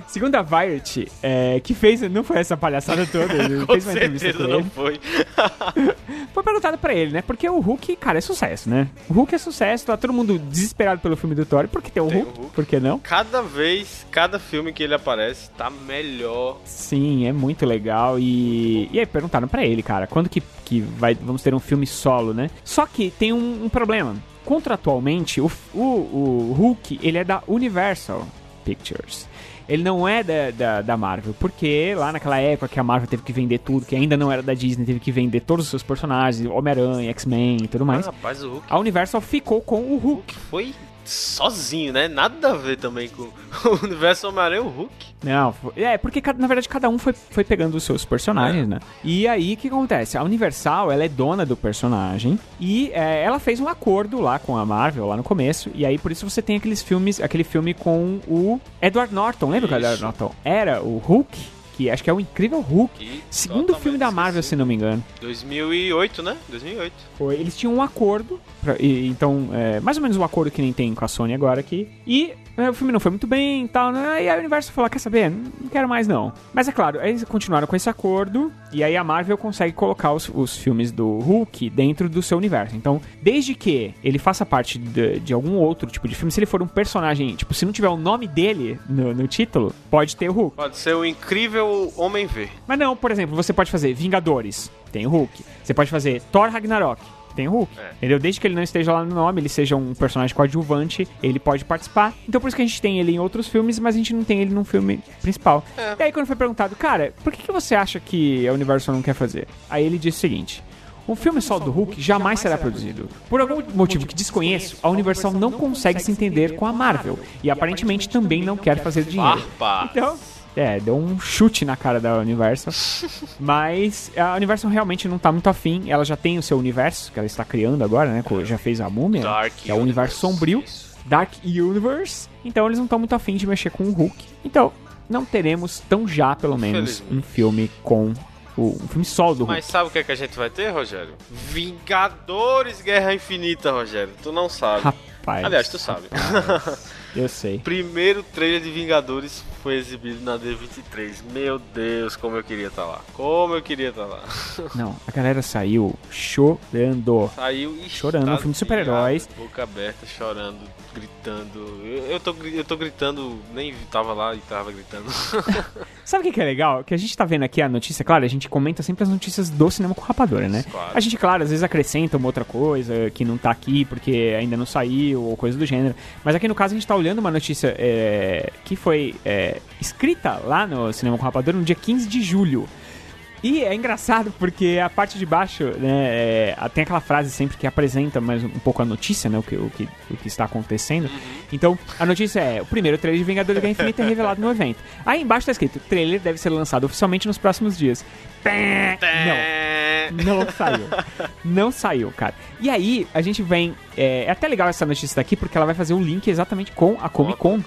segundo a Variety, é, que fez, não foi essa palhaçada toda, ele Com fez uma entrevista certeza pra não ele. foi. Foi perguntado pra ele, né? Porque o Hulk, cara, é sucesso, né? O Hulk é sucesso, tá todo mundo desesperado pelo filme do Thor, porque tem o, Tem o Hulk, Hulk. por que não? Cada vez, cada filme que ele aparece tá melhor. Sim, é muito legal e... E aí perguntaram pra ele, cara, quando que, que vai, vamos ter um filme solo, né? Só que tem um, um problema. Contratualmente, o, o, o Hulk, ele é da Universal Pictures. Ele não é da, da, da Marvel, porque lá naquela época que a Marvel teve que vender tudo, que ainda não era da Disney, teve que vender todos os seus personagens, Homem-Aranha, X-Men e tudo mais. Ah, rapaz, Hulk A Universal ficou com o Hulk. foi sozinho, né? Nada a ver também com o universo Homem-Aranha e o Hulk. Não, é porque na verdade cada um foi, foi pegando os seus personagens, é. né? E aí o que acontece? A Universal, ela é dona do personagem e é, ela fez um acordo lá com a Marvel lá no começo. E aí por isso você tem aqueles filmes, aquele filme com o Edward Norton, lembra que o Edward Norton era o Hulk? Que acho que é o Incrível Hulk. E segundo filme da Marvel, se não me engano. 2008, né? 2008. Foi, eles tinham um acordo, pra, e, então, é, mais ou menos um acordo que nem tem com a Sony agora aqui. E o filme não foi muito bem e tal, né? E aí o universo falou: quer saber? Não quero mais não. Mas é claro, eles continuaram com esse acordo. E aí a Marvel consegue colocar os, os filmes do Hulk dentro do seu universo. Então, desde que ele faça parte de, de, algum outro tipo de filme, se ele for um personagem, tipo, se não tiver o nome dele no, no título, pode ter o Hulk. Pode ser o incrível Homem V. Mas não, por exemplo, você pode fazer Vingadores, tem o Hulk. Você pode fazer Thor Ragnarok, tem o Hulk. É. Entendeu? Desde que ele não esteja lá no nome, ele seja um personagem coadjuvante, ele pode participar. Então por isso que a gente tem ele em outros filmes, mas a gente não tem ele num filme principal. É. E aí quando foi perguntado, cara, por que, que você acha que a Universal não quer fazer? Aí ele disse o seguinte. Um filme só do Hulk jamais será produzido. Por algum motivo que desconheço, a Universal não consegue se entender com a Marvel e aparentemente também não quer fazer dinheiro. Então, é, deu um chute na cara da Universal. Mas a Universal realmente não tá muito afim. Ela já tem o seu universo, que ela está criando agora, né? Já fez a Múmia, Dark que é o universo sombrio. Dark Universe. Então eles não estão muito afim de mexer com o Hulk. Então, não teremos tão já, pelo menos, um filme com um filme solo do Hulk. Mas sabe o que, é que a gente vai ter, Rogério? Vingadores Guerra Infinita, Rogério. Tu não sabe. Rapaz. Aliás, tu sabe. Eu sei. Primeiro trailer de Vingadores foi exibido na D23. Meu Deus, como eu queria estar tá lá. Como eu queria estar tá lá. Não, a galera saiu chorando. Saiu e chorando. Um filme de super-heróis. Boca aberta, chorando, gritando. Eu, eu, tô, eu tô gritando, nem tava lá e tava gritando. Sabe o que, é legal? Que a gente tá vendo aqui a notícia, claro, a gente comenta sempre as notícias do cinema com rapadora, né? Claro. A gente, claro, às vezes acrescenta uma outra coisa que não tá aqui porque ainda não saiu ou coisa do gênero. Mas aqui no caso a gente tá olhando uma notícia é, que foi é, escrita lá no Cinema com Rapadura no dia 15 de julho. E é engraçado porque a parte de baixo, né, é, tem aquela frase sempre que apresenta mais um pouco a notícia, né, o que, o que, o que está acontecendo. Uhum. Então, a notícia é, o primeiro trailer de Vingadores Guerra Infinita é revelado no evento. Aí embaixo está escrito, o trailer deve ser lançado oficialmente nos próximos dias. Não, não saiu. Não saiu, cara. E aí, a gente vem... É, é até legal essa notícia daqui porque ela vai fazer o um link exatamente com a Comic Con.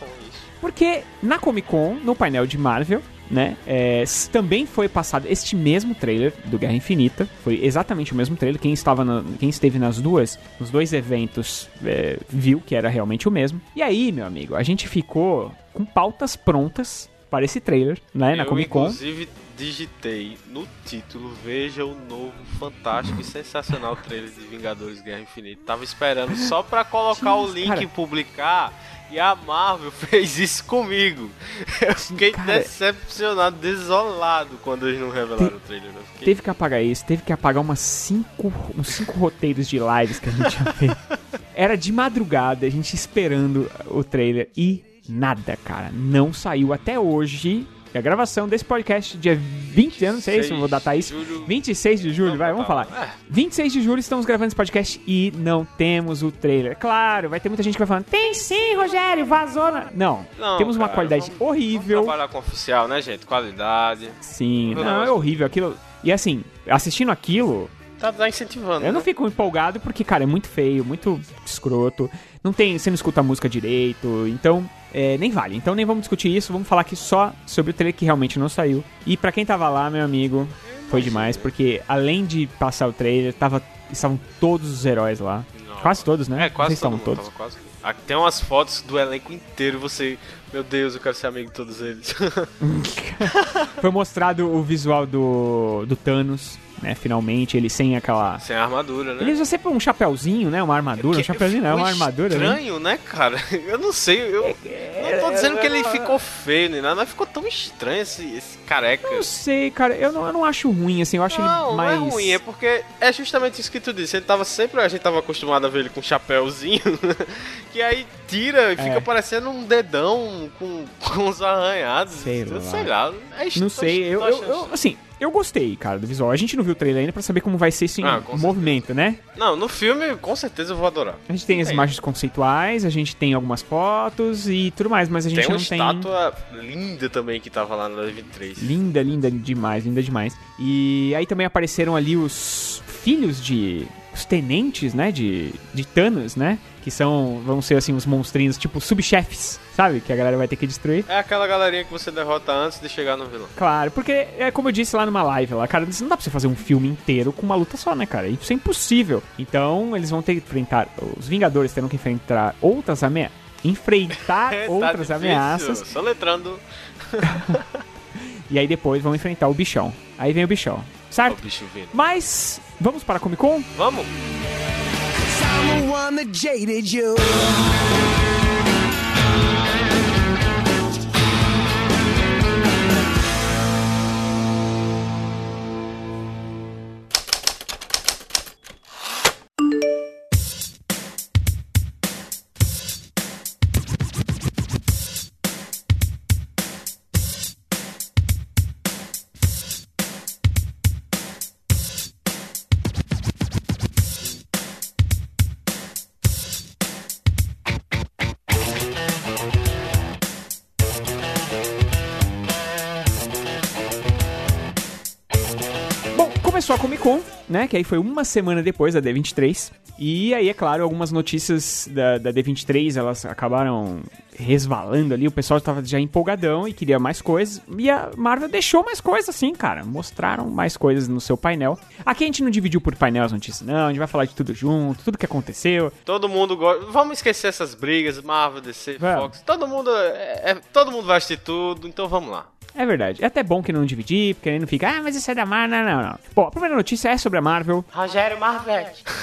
Porque na Comic Con, no painel de Marvel, né? É, também foi passado este mesmo trailer do Guerra Infinita. Foi exatamente o mesmo trailer. Quem, estava na, quem esteve nas duas, nos dois eventos, é, viu que era realmente o mesmo. E aí, meu amigo, a gente ficou com pautas prontas para esse trailer, né? Eu, na Comic Con. Inclusive, digitei no título, veja o novo, fantástico e sensacional trailer de Vingadores Guerra Infinita. Tava esperando só para colocar o link cara. e publicar e a Marvel fez isso comigo. Eu fiquei Cara, decepcionado, desolado quando eles não revelaram te, o trailer. Fiquei... Teve que apagar isso, teve que apagar umas cinco, uns cinco roteiros de lives que a gente tinha feito. Era de madrugada, a gente esperando o trailer e nada, cara. Não saiu até hoje. E a gravação desse podcast, dia 20, eu não sei se eu vou datar isso. Julho. 26 de julho, não, vai, vamos falar. É. 26 de julho estamos gravando esse podcast e não temos o trailer. Claro, vai ter muita gente que vai falando, tem sim, Rogério, vazou. Na... Não, não, temos cara, uma qualidade vamos, horrível. Vamos trabalhar com oficial, né, gente? Qualidade. Sim, não, não é horrível aquilo. E assim, assistindo aquilo, tá, tá incentivando. Eu né? não fico empolgado porque, cara, é muito feio, muito escroto. Não tem, você não escuta a música direito, então é, nem vale. Então nem vamos discutir isso, vamos falar aqui só sobre o trailer que realmente não saiu. E para quem tava lá, meu amigo, foi demais, porque além de passar o trailer, tava, estavam todos os heróis lá. Não. Quase todos, né? É, quase estavam todos. Quase... Tem umas fotos do elenco inteiro, você. Meu Deus, eu quero ser amigo de todos eles. foi mostrado o visual do, do Thanos né? Finalmente, ele sem aquela. Sem armadura, né? Ele usa sempre um chapéuzinho, né? Uma armadura. Que, um chapéuzinho não, é uma armadura. Né? Estranho, né? né, cara? Eu não sei. Eu... É, Eu tô dizendo que ele ficou feio, nem nada, mas ficou tão estranho esse, esse careca. Eu não sei, cara. Eu não, eu não acho ruim, assim. Eu acho Não, ele mais. não é ruim, é porque é justamente isso que tu disse. Ele tava sempre, a gente tava acostumado a ver ele com um chapéuzinho, que aí tira e fica É. parecendo um dedão com, com uns arranhados. Sei lá. Sei lá. É est- Não sei, eu, eu, eu- assim, eu gostei, cara, do visual. A gente não viu o trailer ainda pra saber como vai ser esse Ah, movimento, né? Não, no filme, com certeza eu vou adorar. A gente tem as Tem. imagens conceituais, a gente tem algumas fotos e tudo mais, mas a gente Tem uma não tem. estátua linda também que tava lá na 23. Linda, linda demais, linda demais. E aí também apareceram ali os filhos de. Os tenentes, né? De, de Thanos, né? Que são. Vão ser assim, os monstrinhos, tipo subchefes, sabe? Que a galera vai ter que destruir. É aquela galerinha que você derrota antes de chegar no vilão. Claro, porque é como eu disse lá numa live lá, cara, não dá pra você fazer um filme inteiro com uma luta só, né, cara? Isso é impossível. Então, eles vão ter que enfrentar. Os Vingadores terão que enfrentar outras ameaças. Enfrentar É, tá outras ameaças. Só letrando E aí depois vão enfrentar o bichão. Aí vem o bichão. o Certo? bicho vindo. Mas, vamos para a Comic Con? Vamos? A Comic Con, né? Que aí foi uma semana depois da D23. E aí, é claro, algumas notícias da, da D23 elas acabaram resvalando ali. O pessoal estava já empolgadão e queria mais coisas. E a Marvel deixou mais coisas, assim, cara. Mostraram mais coisas no seu painel. Aqui a gente não dividiu por painel as notícias, não. A gente vai falar de tudo junto, tudo que aconteceu. Todo mundo gosta. Vamos esquecer essas brigas, Marvel, DC. Fox. Todo mundo. É, é- todo mundo vai assistir tudo, então vamos lá. É verdade. É até bom que não dividir, porque aí não fica, ah, mas isso é da Marvel. Não, não, não. Bom, a primeira notícia é sobre a Marvel. Rogério Marvete.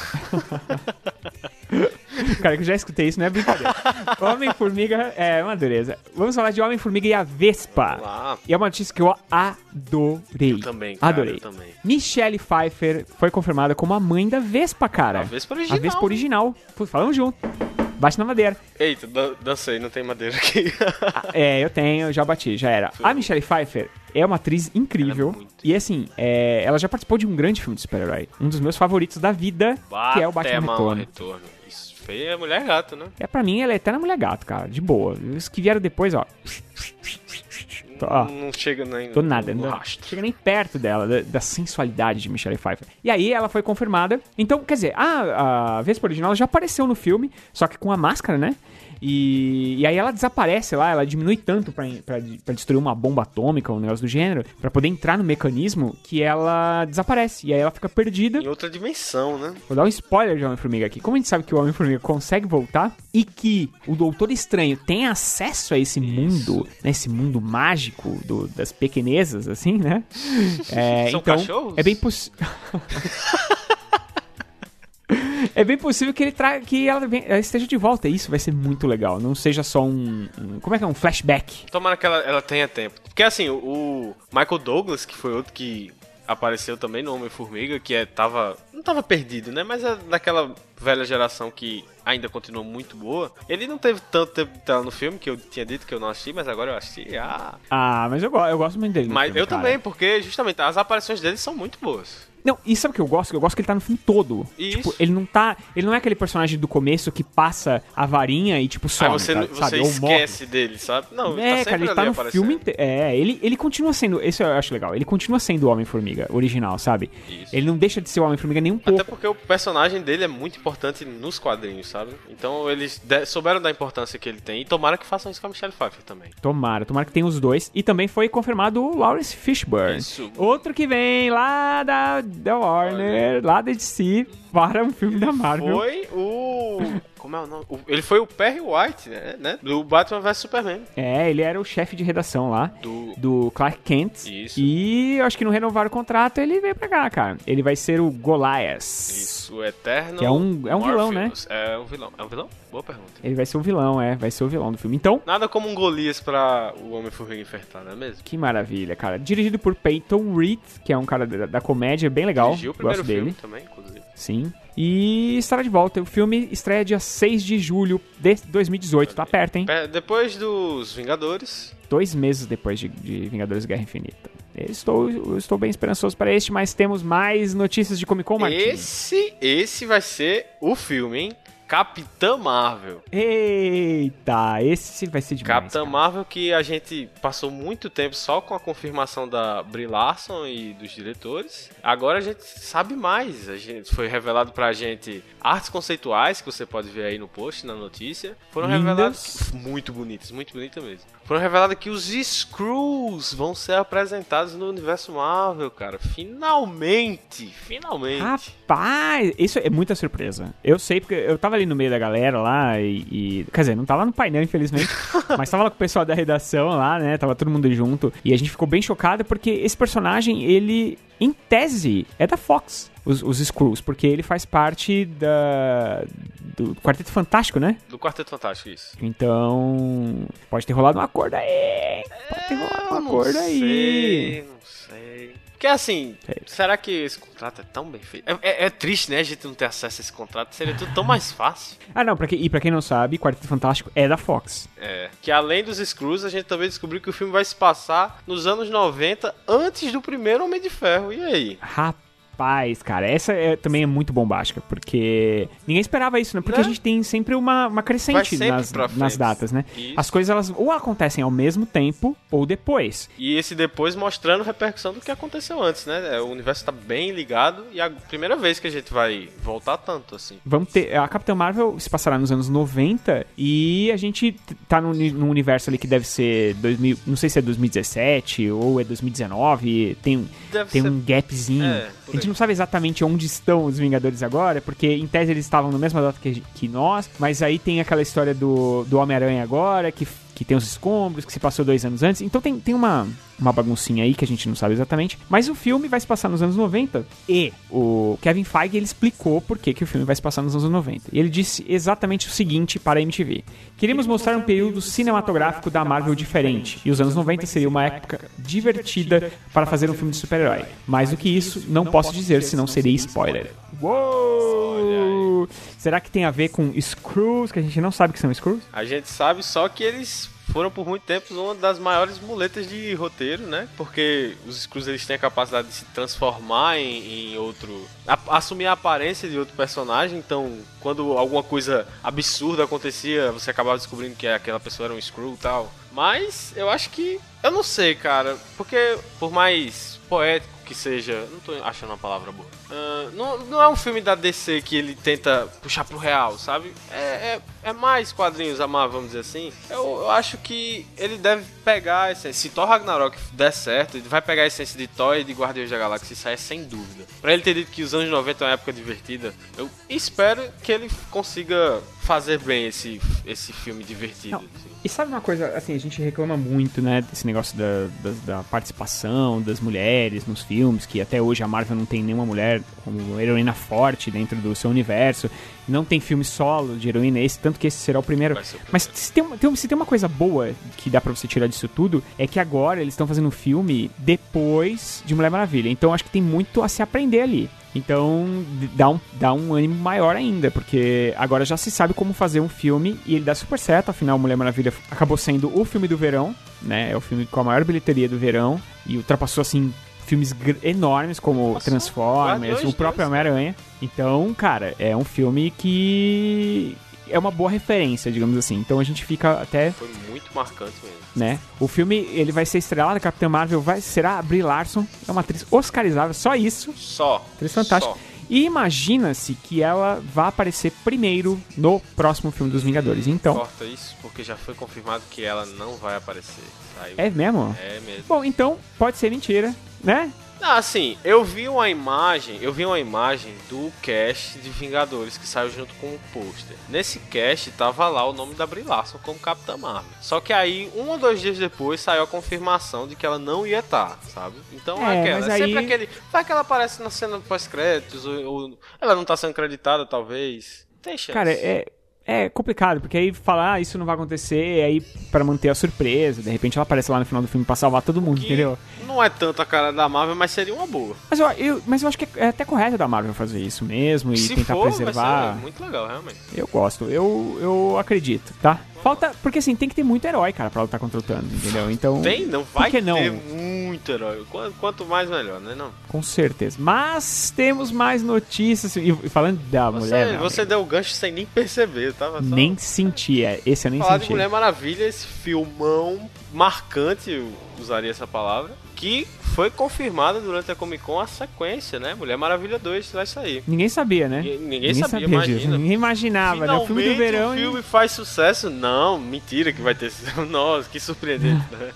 Cara, que eu já escutei isso, não é brincadeira. Homem-Formiga é uma dureza. Vamos falar de Homem-Formiga e a Vespa. E é uma notícia que eu adorei. Eu também, cara, Adorei. eu também. Michelle Pfeiffer foi confirmada como a mãe da Vespa, cara. A Vespa original. A Vespa original. Putz, falamos junto. Bate na madeira. Eita, dan- dancei, não tem madeira aqui. É, eu tenho, já bati, já era. A Michelle Pfeiffer é uma atriz incrível. Ela é. E assim, é, ela já participou de um grande filme de super-herói. Um dos meus favoritos da vida, que é o Batman Retorno. Retorno. Isso feio é mulher gato, né? É pra mim, ela é eterna mulher gato, cara. De boa. Os que vieram depois, ó. Tô, ó. Não chega nem Tô nada, no não rastro. chega nem perto dela, da, da sensualidade de Michelle Pfeiffer. E aí ela foi confirmada. Então, quer dizer, a, a Vespa original já apareceu no filme, só que com a máscara, né? E, e aí ela desaparece lá, ela diminui tanto pra destruir uma bomba atômica, um negócio do gênero, pra poder entrar no mecanismo, que ela desaparece. E aí ela fica perdida. Em outra dimensão, né? Vou dar um spoiler de Homem-Formiga aqui. Como a gente sabe que o Homem-Formiga consegue voltar e que o Doutor Estranho tem acesso a esse mundo, né, esse mundo mágico do- das pequenezas, assim, né? É, São então, cachorros? é bem possível. É bem possível que ele traga que ela, ela esteja de volta. Isso vai ser muito legal. Não seja só um, um- como é que é um flashback. Tomara que ela, ela tenha tempo. Porque assim, o, Michael Douglas, que foi outro que apareceu também no Homem-Formiga, que é, tava. Não tava perdido, né? Mas é daquela velha geração que ainda continua muito boa. Ele não teve tanto tempo de tela no filme, que eu tinha dito que eu não assisti, mas agora eu assisti. Ah. Ah, mas eu, eu gosto muito dele. Mas filme, eu cara. também, porque justamente as aparições dele são muito boas. Não, e sabe o que eu gosto? Eu gosto que ele tá no filme todo. Isso. Tipo, ele não tá. Ele não é aquele personagem do começo que passa a varinha e, tipo, some. Aí você, tá- você sabe? Esquece dele, sabe? Não, ele É, tá sempre cara, ele tá no aparecendo. filme inteiro. É, ele, ele continua sendo. Isso eu acho legal. Ele continua sendo o Homem-Formiga original, sabe? Isso. Ele não deixa de ser o Homem-Formiga nem um Até pouco. porque o personagem dele é muito importante nos quadrinhos, sabe? Então eles souberam da importância que ele tem e tomara que façam isso com a Michelle Pfeiffer também. Tomara, tomara que tenha os dois. E também foi confirmado o Lawrence Fishburne. Isso. Outro que vem lá da, da Warner, lá da DC, para um filme da Marvel. Foi o. Como é o nome? O- ele foi o Perry White, né? né? Do Batman vs Superman. É, ele era o chefe de redação lá. Do. Do Clark Kent. Isso. E eu acho que não renovaram o contrato, ele veio pra cá, cara. Ele vai ser o Goliath. Isso, o Eterno. Que é um- é um vilão, né? Morpheus. É um vilão. É um vilão? Boa pergunta. Ele vai ser o vilão, é. Vai ser o vilão do filme. Então, Nada como um Golias pra o Homem-Formiga enfrentar, não é mesmo? que maravilha, cara. Dirigido por Peyton Reed, que é um cara da, da comédia bem legal. Dirigiu o primeiro Gosto filme dele. também, inclusive. Sim. E estará de volta. O filme estreia dia 6 de julho de 2018. Tá perto, hein? Depois dos Vingadores, Dois meses depois de, de Vingadores Guerra Infinita. Eu estou, eu estou bem esperançoso para este, mas temos mais notícias de Comic Con, Martins. esse, esse vai ser o filme, hein? Capitã Marvel. Eita, esse vai ser demais. Capitã cara. Marvel que a gente passou muito tempo só com a confirmação da Brie Larson e dos diretores. Agora a gente sabe mais. A gente foi revelado pra gente artes conceituais que você pode ver aí no post, na notícia. Foram Lindas. reveladas muito bonitas, muito bonitas mesmo. Foram reveladas que os Screws vão ser apresentados no universo Marvel, cara. Finalmente, finalmente. Rapaz, isso é muita surpresa. Eu sei porque eu tava ali no meio da galera lá e, e- Quer dizer, não tava no painel, infelizmente. mas tava lá com o pessoal da redação lá, né? Tava todo mundo junto. E a gente ficou bem chocado porque esse personagem, ele, em tese, é da Fox. Os, os Screws, porque ele faz parte da. Do Quarteto Fantástico, né? Do Quarteto Fantástico, isso. Então. Pode ter rolado um acordo aí. Pode ter rolado um Eu não acordo aí. sei, não sei. Porque assim, Sei. será que esse contrato é tão bem feito? É, é- é triste, né, a gente não ter acesso a esse contrato. Seria tudo tão mais fácil. Ah, não, pra que, e pra quem não sabe, Quarteto Fantástico é da Fox. É. Que além dos Screws, a gente também descobriu que o filme vai se passar nos anos 90, antes do primeiro Homem de Ferro. E aí? Rapaz, cara, essa é- também é muito bombástica, porque ninguém esperava isso, né? Porque a gente tem sempre uma, uma crescente nas, nas datas, né? Isso. As coisas, elas ou acontecem ao mesmo tempo ou depois. E esse depois mostrando repercussão do que aconteceu antes, né? É, O universo tá bem ligado e é a primeira vez que a gente vai voltar tanto assim. Vamos ter. A Capitã Marvel se passará nos anos 90 e a gente tá num, num universo ali que deve ser 2000, não sei se é 2017 ou é 2019, tem, Deve tem ser- um gapzinho. É, a gente aí. não sabe exatamente onde estão os Vingadores agora, porque em tese eles estavam na mesma data que, que nós, mas aí tem aquela história do, do Homem-Aranha agora, que, que tem os escombros, que se passou dois anos antes. Então tem, tem uma, uma baguncinha aí que a gente não sabe exatamente. Mas o filme vai se passar nos anos 90 e o Kevin Feige ele explicou por que, que o filme vai se passar nos anos 90. E ele disse exatamente o seguinte para a MTV: Queríamos mostrar um período cinematográfico da Marvel diferente, e os anos 90 seria uma época divertida para fazer um filme de super-herói. Mais do que isso, não posso dizer, senão seria spoiler. Uou! Será que tem a ver com Screws, que a gente não sabe que são Screws? A gente sabe só que eles foram por muito tempo uma das maiores muletas de roteiro, né? Porque os Screws eles têm a capacidade de se transformar em, em outro. a- assumir a aparência de outro personagem. Então, quando alguma coisa absurda acontecia, você acabava descobrindo que aquela pessoa era um Screw e tal. Mas eu acho que. Eu não sei, cara. Porque por mais poético que seja. Não tô achando uma palavra boa. Ah, não, não é um filme da DC que ele tenta puxar pro real, sabe? É, é, é mais quadrinhos amar, vamos dizer assim. Eu, eu acho que ele deve pegar a essência. Se Thor Ragnarok der certo, ele vai pegar a essência de Thor e de Guardiões da Galáxia e sair sem dúvida. Pra ele ter dito que os anos 90 é uma época divertida, eu espero que ele consiga fazer bem esse, esse filme divertido. Assim. E sabe uma coisa, assim, a gente reclama muito, né, desse negócio da, da, da participação das mulheres nos filmes, que até hoje a Marvel não tem nenhuma mulher como heroína forte dentro do seu universo, não tem filme solo de heroína, esse, tanto que esse será o primeiro. O primeiro. Mas se tem, uma- tem, se tem uma coisa boa que dá pra você tirar disso tudo, é que agora eles estão fazendo um filme depois de Mulher Maravilha, então acho que tem muito a se aprender ali. Então dá um, dá um ânimo maior ainda, porque agora já se sabe como fazer um filme e ele dá super certo, afinal Mulher Maravilha acabou sendo o filme do verão, né? É o filme com a maior bilheteria do verão e ultrapassou assim filmes enormes como. Transformers, o próprio Homem-Aranha. Então, cara, é um filme que é uma boa referência, digamos assim. Então a gente fica até Foi muito marcante mesmo. né? O filme ele vai ser estrelado, Capitã Marvel vai será a Brie Larson, é uma atriz oscarizável, só isso. Só. Atriz fantástica. Só. E imagina-se que ela vai aparecer primeiro no próximo filme dos Vingadores. Então, Corta isso, porque já foi confirmado que ela não vai aparecer. Saiu. é mesmo? É mesmo. Bom, então pode ser mentira, né? Ah, assim, eu vi uma imagem, eu vi uma imagem do cast de Vingadores que saiu junto com o pôster. Nesse cast tava lá o nome da Brie Larson como Capitã Marvel. Só que aí, um ou dois dias depois, saiu a confirmação de que ela não ia estar, sabe? Então é, É, aquela, é sempre aí- aquele. Vai que ela aparece na cena pós-créditos, ou, ou ela não tá sendo creditada, talvez. Tem chance. Cara, é, é complicado, porque aí falar ah, isso não vai acontecer, aí pra manter a surpresa, de repente ela aparece lá no final do filme pra salvar todo mundo, Que entendeu? Não é tanto a cara da Marvel, mas seria uma boa. Mas eu, eu- mas eu acho que é até correto da Marvel fazer isso mesmo e Se tentar for, preservar. vai ser muito legal, realmente. Eu gosto, eu, eu acredito, tá? Falta, porque assim, tem que ter muito herói, cara, pra lutar contra o Thanos, entendeu? Então, Tem, não vai que não? ter muito herói. Qu- Quanto mais, melhor, né? Não. com certeza. Mas temos mais notícias, e falando da Você, mulher, você deu o gancho sem nem perceber, tava só... nem senti, é, esse eu nem Falar de. Mulher Maravilha, esse filmão marcante, eu usaria essa palavra, que foi confirmada durante a Comic Con a sequência, né? Mulher Maravilha 2 vai sair. Ninguém sabia, né? Ninguém- ninguém sabia, imagina. Ninguém imaginava, né? O filme do Finalmente verão. o e- filme faz sucesso? Não, mentira que vai ter. Nossa, que surpreendente, né?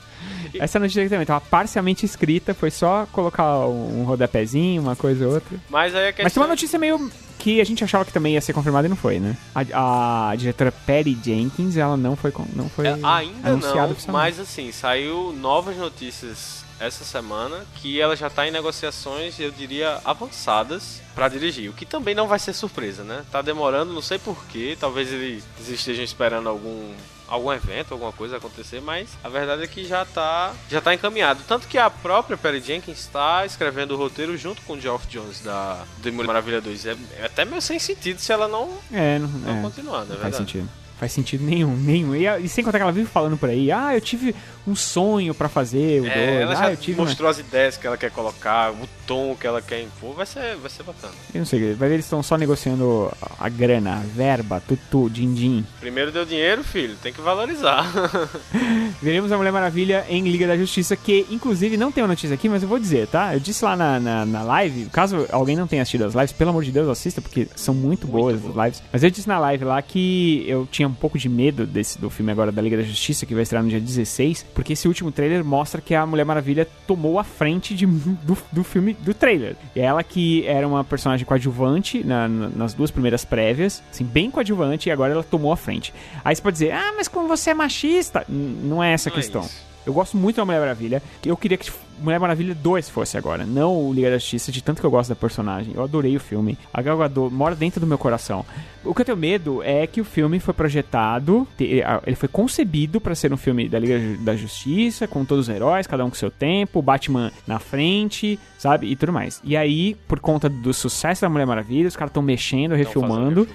Essa notícia aqui também tava parcialmente escrita, foi só colocar um rodapézinho, uma coisa ou outra. Mas aí a questão... Mas tem uma notícia meio que a gente achava que também ia ser confirmada e não foi, né? A, a diretora Patty Jenkins, ela não foi, não foi É, ainda anunciada não, mas assim, saiu novas notícias essa semana que ela já tá em negociações, eu diria, avançadas pra dirigir. O que também não vai ser surpresa, né? Tá demorando, não sei porquê, talvez eles estejam esperando algum algum evento, alguma coisa acontecer, mas a verdade é que já tá já tá encaminhado. Tanto que a própria Perry Jenkins está escrevendo o roteiro junto com o Geoff Jones da Mulher Maravilha 2. É, é até meio sem sentido se ela não, É, não, não é, continuar, não é faz sentido. Faz sentido nenhum, nenhum. E, e sem contar que ela vive falando por aí, ah, eu tive um sonho pra fazer o É, dois, ela ah, já eu tive uma... mostrou as ideias que ela quer colocar, tom que ela quer impor, vai ser, vai ser bacana. Eu não sei, ver, eles estão só negociando a grana, a verba, tutu, din-din. Primeiro deu dinheiro, filho, tem que valorizar. Veremos a Mulher Maravilha em Liga da Justiça, que inclusive não tem uma notícia aqui, mas eu vou dizer, tá? Eu disse lá na, na, na live, caso alguém não tenha assistido as lives, pelo amor de Deus, assista, porque são muito, boas as lives. Mas eu disse na live lá que eu tinha um pouco de medo desse, do filme agora da Liga da Justiça, que vai estrear no dia 16, porque esse último trailer mostra que a Mulher Maravilha tomou a frente de, do, do filme, do trailer. E ela que era uma personagem coadjuvante na- na- nas duas primeiras prévias, assim, bem coadjuvante, e agora ela tomou a frente. Aí você pode dizer, ah, mas como você é machista? N- não é essa a é questão. isso. Eu gosto muito da Mulher Maravilha. Eu queria que Mulher Maravilha 2 fosse agora, não o Liga da Justiça, de tanto que eu gosto da personagem. Eu adorei o filme. A Gal Gadot mora dentro do meu coração. O que eu tenho medo é que o filme foi projetado, te- ele foi concebido pra ser um filme da Liga da Justiça, com todos os heróis, cada um com seu tempo, Batman na frente, sabe? E tudo mais. E aí, por conta do sucesso da Mulher Maravilha, os caras estão mexendo, refilmando.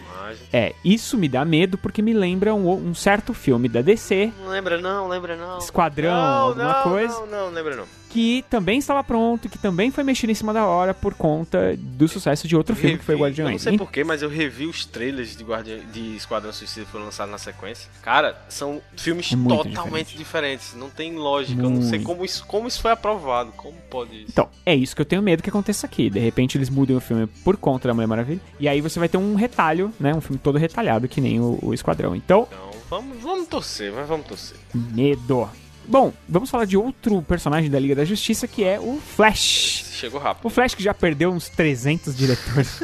É, isso me dá medo porque me lembra um, um certo filme da DC, Não lembra não, lembra não. Esquadrão, não, alguma não, coisa. Não, não, lembra não. que também estava pronto, que também foi mexido em cima da hora por conta do sucesso de outro filme que foi Eu Guardiões. não sei porquê, mas eu revi os trailers de, Guardiã, de Esquadrão Suicida foram lançados na sequência. Cara, são filmes É muito totalmente diferentes. Não tem lógica. Eu não sei Muito. como isso, como isso foi aprovado. Como pode isso? Então, é isso que eu tenho medo que aconteça aqui. De repente eles mudem o filme por conta da Mulher Maravilha. E aí você vai ter um retalho, né? Um filme todo retalhado, que nem o, o Esquadrão. Então, Então, vamos, vamos torcer, mas vamos torcer. medo. Bom, vamos falar de outro personagem da Liga da Justiça, que é o Flash. Chegou rápido. O Flash que já perdeu uns 300 diretores.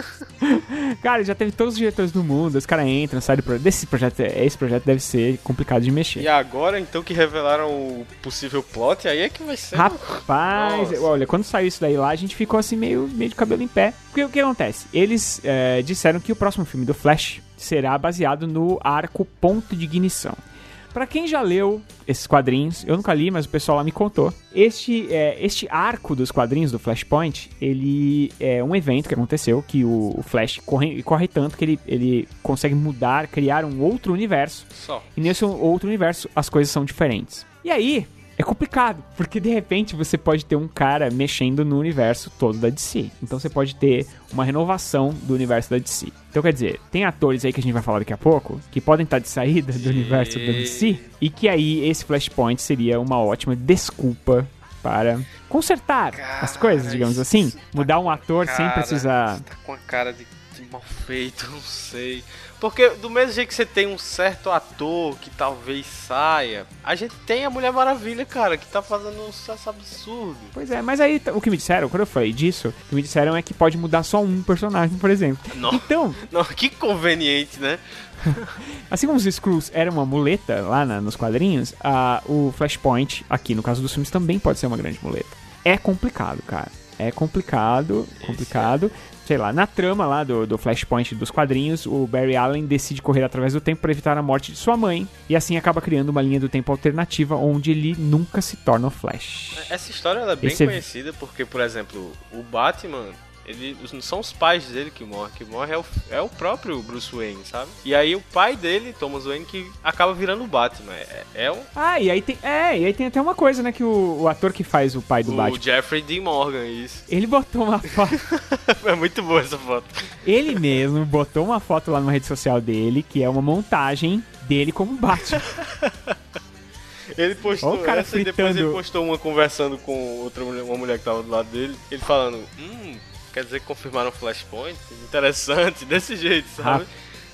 cara, já teve todos os diretores do mundo. Os caras entram, saem do projeto. Desse projeto, esse projeto deve ser complicado de mexer. E agora, então, que revelaram o possível plot, aí é que vai ser. Rapaz, Nossa. olha, quando saiu isso daí lá, a gente ficou assim meio, meio de cabelo em pé. Porque o que acontece? Eles é, disseram que o próximo filme do Flash será baseado no arco Ponto de Ignição. Pra quem já leu esses quadrinhos, eu nunca li, mas o pessoal lá me contou. Este, é, este arco dos quadrinhos do Flashpoint, ele é um evento que aconteceu que o, o Flash corre, corre tanto que ele, ele consegue mudar, criar um outro universo Só. e nesse outro universo as coisas são diferentes. E aí é complicado, porque de repente você pode ter um cara mexendo no universo todo da DC. Então você pode ter uma renovação do universo da DC. Então quer dizer, tem atores aí que a gente vai falar daqui a pouco que podem estar de saída do universo da DC e que aí esse Flashpoint seria uma ótima desculpa para consertar as coisas, digamos assim, tá mudar um ator sem Cara, precisar Tá com a cara de, de mal feito, não sei. Porque do mesmo jeito que você tem um certo ator que talvez saia, a gente tem a Mulher Maravilha, cara, que tá fazendo um sucesso absurdo. Pois é, mas aí o que me disseram, quando eu falei disso, o que me disseram é que pode mudar só um personagem, por exemplo. Não. Então, Não, que conveniente, né? assim como os Skrulls eram uma muleta lá na- nos quadrinhos, a- o Flashpoint, aqui no caso dos filmes, também pode ser uma grande muleta. É complicado, cara. É complicado, complicado. Sei lá, na trama lá do, do Flashpoint dos quadrinhos, o Barry Allen decide correr através do tempo para evitar a morte de sua mãe e assim acaba criando uma linha do tempo alternativa onde ele nunca se torna o Flash. Essa história é bem Esse é- conhecida porque, por exemplo, o Batman, ele não são os pais dele que morrem, que morre é o, é o próprio Bruce Wayne, sabe? E aí o pai dele, Thomas Wayne, que acaba virando o Batman. É, é o, Ah, e aí tem, é, e aí tem até uma coisa, né, que o, o ator que faz o pai do o Batman, Jeffrey D. Morgan, isso. ele botou uma foto é muito boa essa foto. Ele mesmo botou uma foto lá numa rede social dele, que é uma montagem dele como Batman. Ele postou o essa e depois fritando. ele postou uma conversando com outra mulher, uma mulher que tava do lado dele. Ele falando, hum, quer dizer que confirmaram o Flashpoint? Interessante, desse jeito, sabe?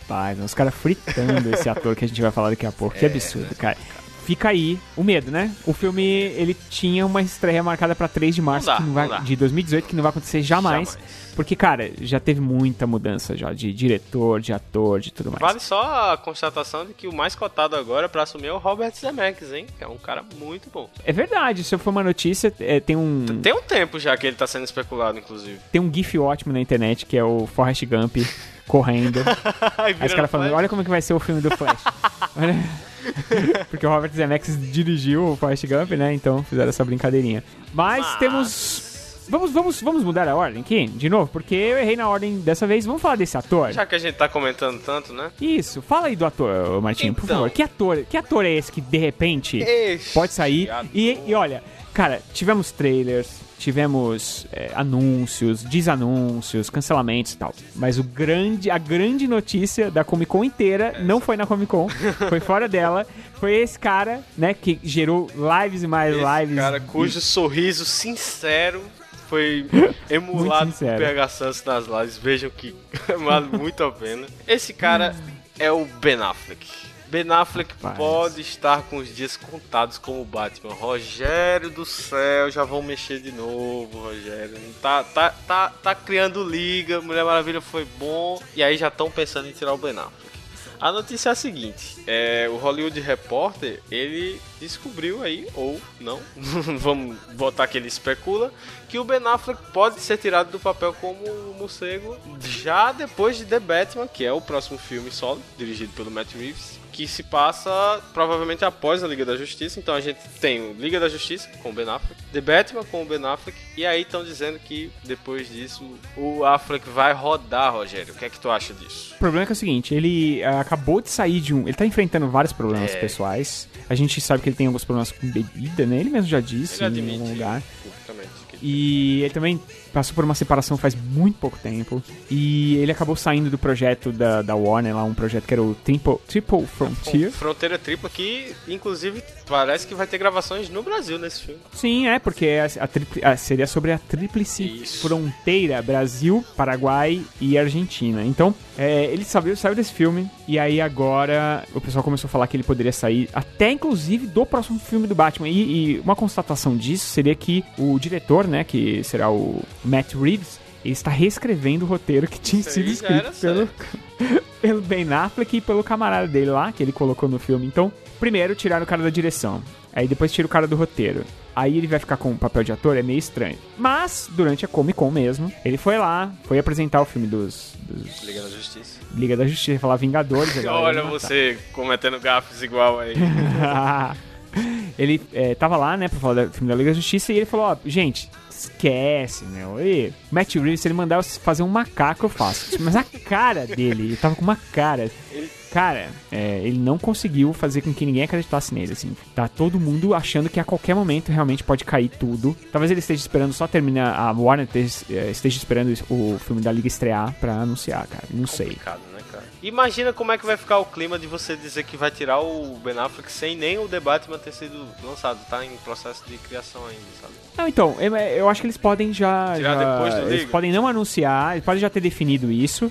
Rapaz, os caras fritando esse ator que a gente vai falar daqui a pouco. É, Que absurdo, cara. Fica aí o medo, né? O filme, ele tinha uma estreia marcada pra 3 de março dá, vai, de 2018, que não vai acontecer jamais, Jamais. Porque, cara, já teve muita mudança já de diretor, de ator, de tudo mais. Vale só a constatação de que o mais cotado agora pra assumir é o Robert Zemeckis, hein? Que é um cara muito bom. É verdade, se for uma notícia, é, tem um Tem um tempo já que ele tá sendo especulado, inclusive. tem um gif ótimo na internet que é o Forrest Gump correndo. Aí os caras falando, olha como é que vai ser o filme do Flash. Olha. Porque o Robert Zemeckis dirigiu o Forrest Gump, né? Então fizeram essa brincadeirinha. Mas, Mas- temos... Vamos, vamos, vamos mudar a ordem aqui, de novo, porque eu errei na ordem dessa vez. Vamos falar desse ator? Já que a gente tá comentando tanto, né? Isso, fala aí do ator, Martinho, por Então. favor. Que ator, que ator é esse que, de repente, pode sair? E, e olha, cara, tivemos trailers, tivemos é, anúncios, desanúncios, cancelamentos e tal. Mas o grande, a grande notícia da Comic Con inteira não foi na Comic Con, foi fora dela. Foi esse cara, né, que gerou lives e mais Esse lives. cara cujo sorriso sincero foi emulado por. PH Santos nas lives. Vejam que vale muito a pena. Esse cara é o Ben Affleck. Ben Affleck Rapaz. pode estar com os dias contados como Batman. Rogério do céu, já vão mexer de novo, Rogério. Tá, tá, tá, tá criando liga, Mulher Maravilha foi bom. E aí já estão pensando em tirar o Ben Affleck. A notícia é a seguinte: é, o Hollywood Reporter ele descobriu aí, ou não, vamos botar que ele especula, que o Ben Affleck pode ser tirado do papel como o morcego já depois de The Batman, que é o próximo filme solo, dirigido pelo Matt Reeves. Que se passa provavelmente após a Liga da Justiça. Então a gente tem o Liga da Justiça com o Ben Affleck, The Batman com o Ben Affleck. E aí estão dizendo que depois disso o Affleck vai rodar, Rogério. O que é que tu acha disso? O problema é que é o seguinte, ele ah, acabou de sair de um. Ele tá enfrentando vários problemas É. pessoais. A gente sabe que ele tem alguns problemas com bebida, né? Ele mesmo já disse Ele em algum lugar. E ele também passou por uma separação faz muito pouco tempo. E ele acabou saindo do projeto da, da Warner, lá, um projeto que era o Triple, Triple Frontier. Fronteira Tripla, que inclusive parece que vai ter gravações no Brasil nesse filme. Sim, é, porque a, a tripli- a- seria sobre a tríplice Isso. fronteira Brasil, Paraguai e Argentina. Então, é, ele saiu, saiu desse filme e aí agora o pessoal começou a falar que ele poderia sair até inclusive do próximo filme do Batman. E, e uma constatação disso seria que o diretor, né, que será o Matt Reeves, ele está reescrevendo o roteiro que tinha Isso sido escrito pelo, pelo Ben Affleck e pelo camarada dele lá, que ele colocou no filme. Então, primeiro tiraram o cara da direção. Aí depois tira o cara do roteiro. Aí ele vai ficar com o papel de ator, é meio estranho. Mas, durante a Comic Con mesmo, ele foi lá, foi apresentar o filme dos, dos Liga da Justiça. Liga da Justiça, falar Vingadores. Olha matar. você cometendo gafes igual aí. ele é, tava lá, né, pra falar do filme da Liga da Justiça e ele falou, ó, gente, esquece, meu. E Matt Reeves, se ele mandar eu fazer um macaco, eu faço. Mas a cara dele, ele tava com uma cara. Cara, é, ele não conseguiu fazer com que ninguém acreditasse nele, assim. Tá todo mundo achando que a qualquer momento realmente pode cair tudo. Talvez ele esteja esperando só terminar, a Warner esteja, é, esperando o filme da Liga estrear pra anunciar, cara. Não sei. Complicado, né? Imagina como é que vai ficar o clima de você dizer que vai tirar o Ben Affleck sem nem o The Batman ter sido lançado. Tá em processo de criação ainda, sabe? Não, então, eu, eu acho que eles podem já. Tirar já- depois do eles Liga? podem não anunciar, eles podem já ter definido isso.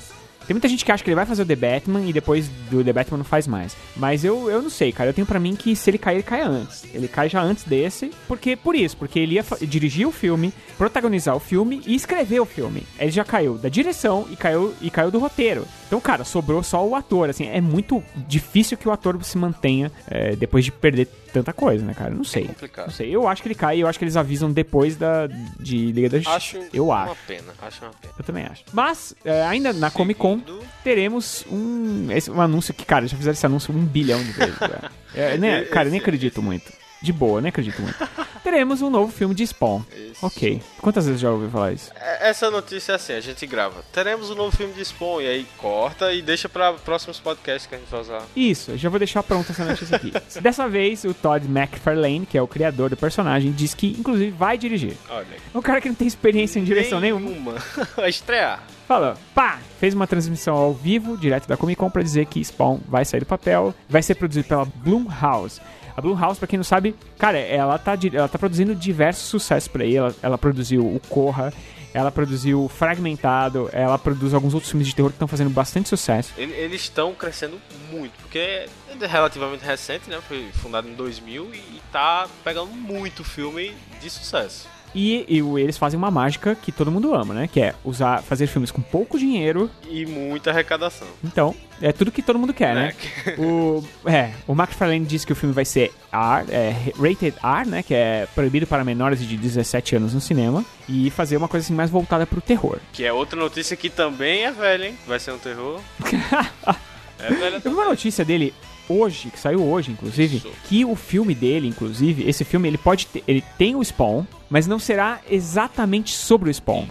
Tem muita gente que acha que ele vai fazer o The Batman e depois do The Batman não faz mais. Mas eu, eu não sei, cara. Eu tenho pra mim que se ele cair, ele cai antes. Ele cai já antes desse, porque por isso, porque ele ia dirigir o filme, protagonizar o filme e escrever o filme. Ele já caiu da direção e caiu e caiu do roteiro. Então, cara, sobrou só o ator. Assim, é muito difícil que o ator se mantenha é, depois de perder tanta coisa, né, cara? Não sei. complicado. Não sei. Eu acho que ele cai e eu acho que eles avisam depois da de Liga da Justiça. Acho eu uma acho. pena. Acho uma pena. Eu também acho. Mas, é, ainda na Comic Con, teremos um, esse- um anúncio que, cara, já fizeram esse anúncio um bilhão de vezes. É, né, cara, eu nem acredito muito. De boa, nem acredito muito. teremos um novo filme de Spawn. Isso. Ok. Quantas vezes já ouviu falar isso? É, Essa notícia é assim, a gente grava. Teremos um novo filme de Spawn, e aí corta e deixa pra próximos podcasts que a gente vai usar. Isso, eu já vou deixar pronta essa notícia aqui. Dessa vez, o Todd McFarlane, que é o criador do personagem, diz que, inclusive, vai dirigir. Olha aí. Um cara que não tem experiência em direção nenhuma. Nenhuma. vai estrear. Falou, pá, fez uma transmissão ao vivo, direto da Comic Con, pra dizer que Spawn vai sair do papel, vai ser produzido pela Blumhouse. A Blumhouse, pra quem não sabe, cara, ela tá, ela tá produzindo diversos sucessos por aí. Ela, ela produziu o Corra, ela produziu Fragmentado, ela produz alguns outros filmes de terror que estão fazendo bastante sucesso. Ele- Eles estão crescendo muito, porque é relativamente recente, né? Foi fundado em 2000 e tá pegando muito filme de sucesso. E, e eles fazem uma mágica que todo mundo ama, né? Que é usar, fazer filmes com pouco dinheiro. E muita arrecadação. Então, é tudo que todo mundo quer, né? o, é, o McFarlane disse que o filme vai ser R, é, rated R, né? Que é proibido para menores de 17 anos no cinema. E fazer uma coisa assim mais voltada pro terror. Que é outra notícia que também é velha, hein? Vai ser um terror. É velha Eu vi uma notícia dele hoje, que saiu hoje, inclusive, Isso. que o filme dele, inclusive, esse filme, ele pode ter, ele tem o Spawn, mas não será exatamente sobre o Spawn.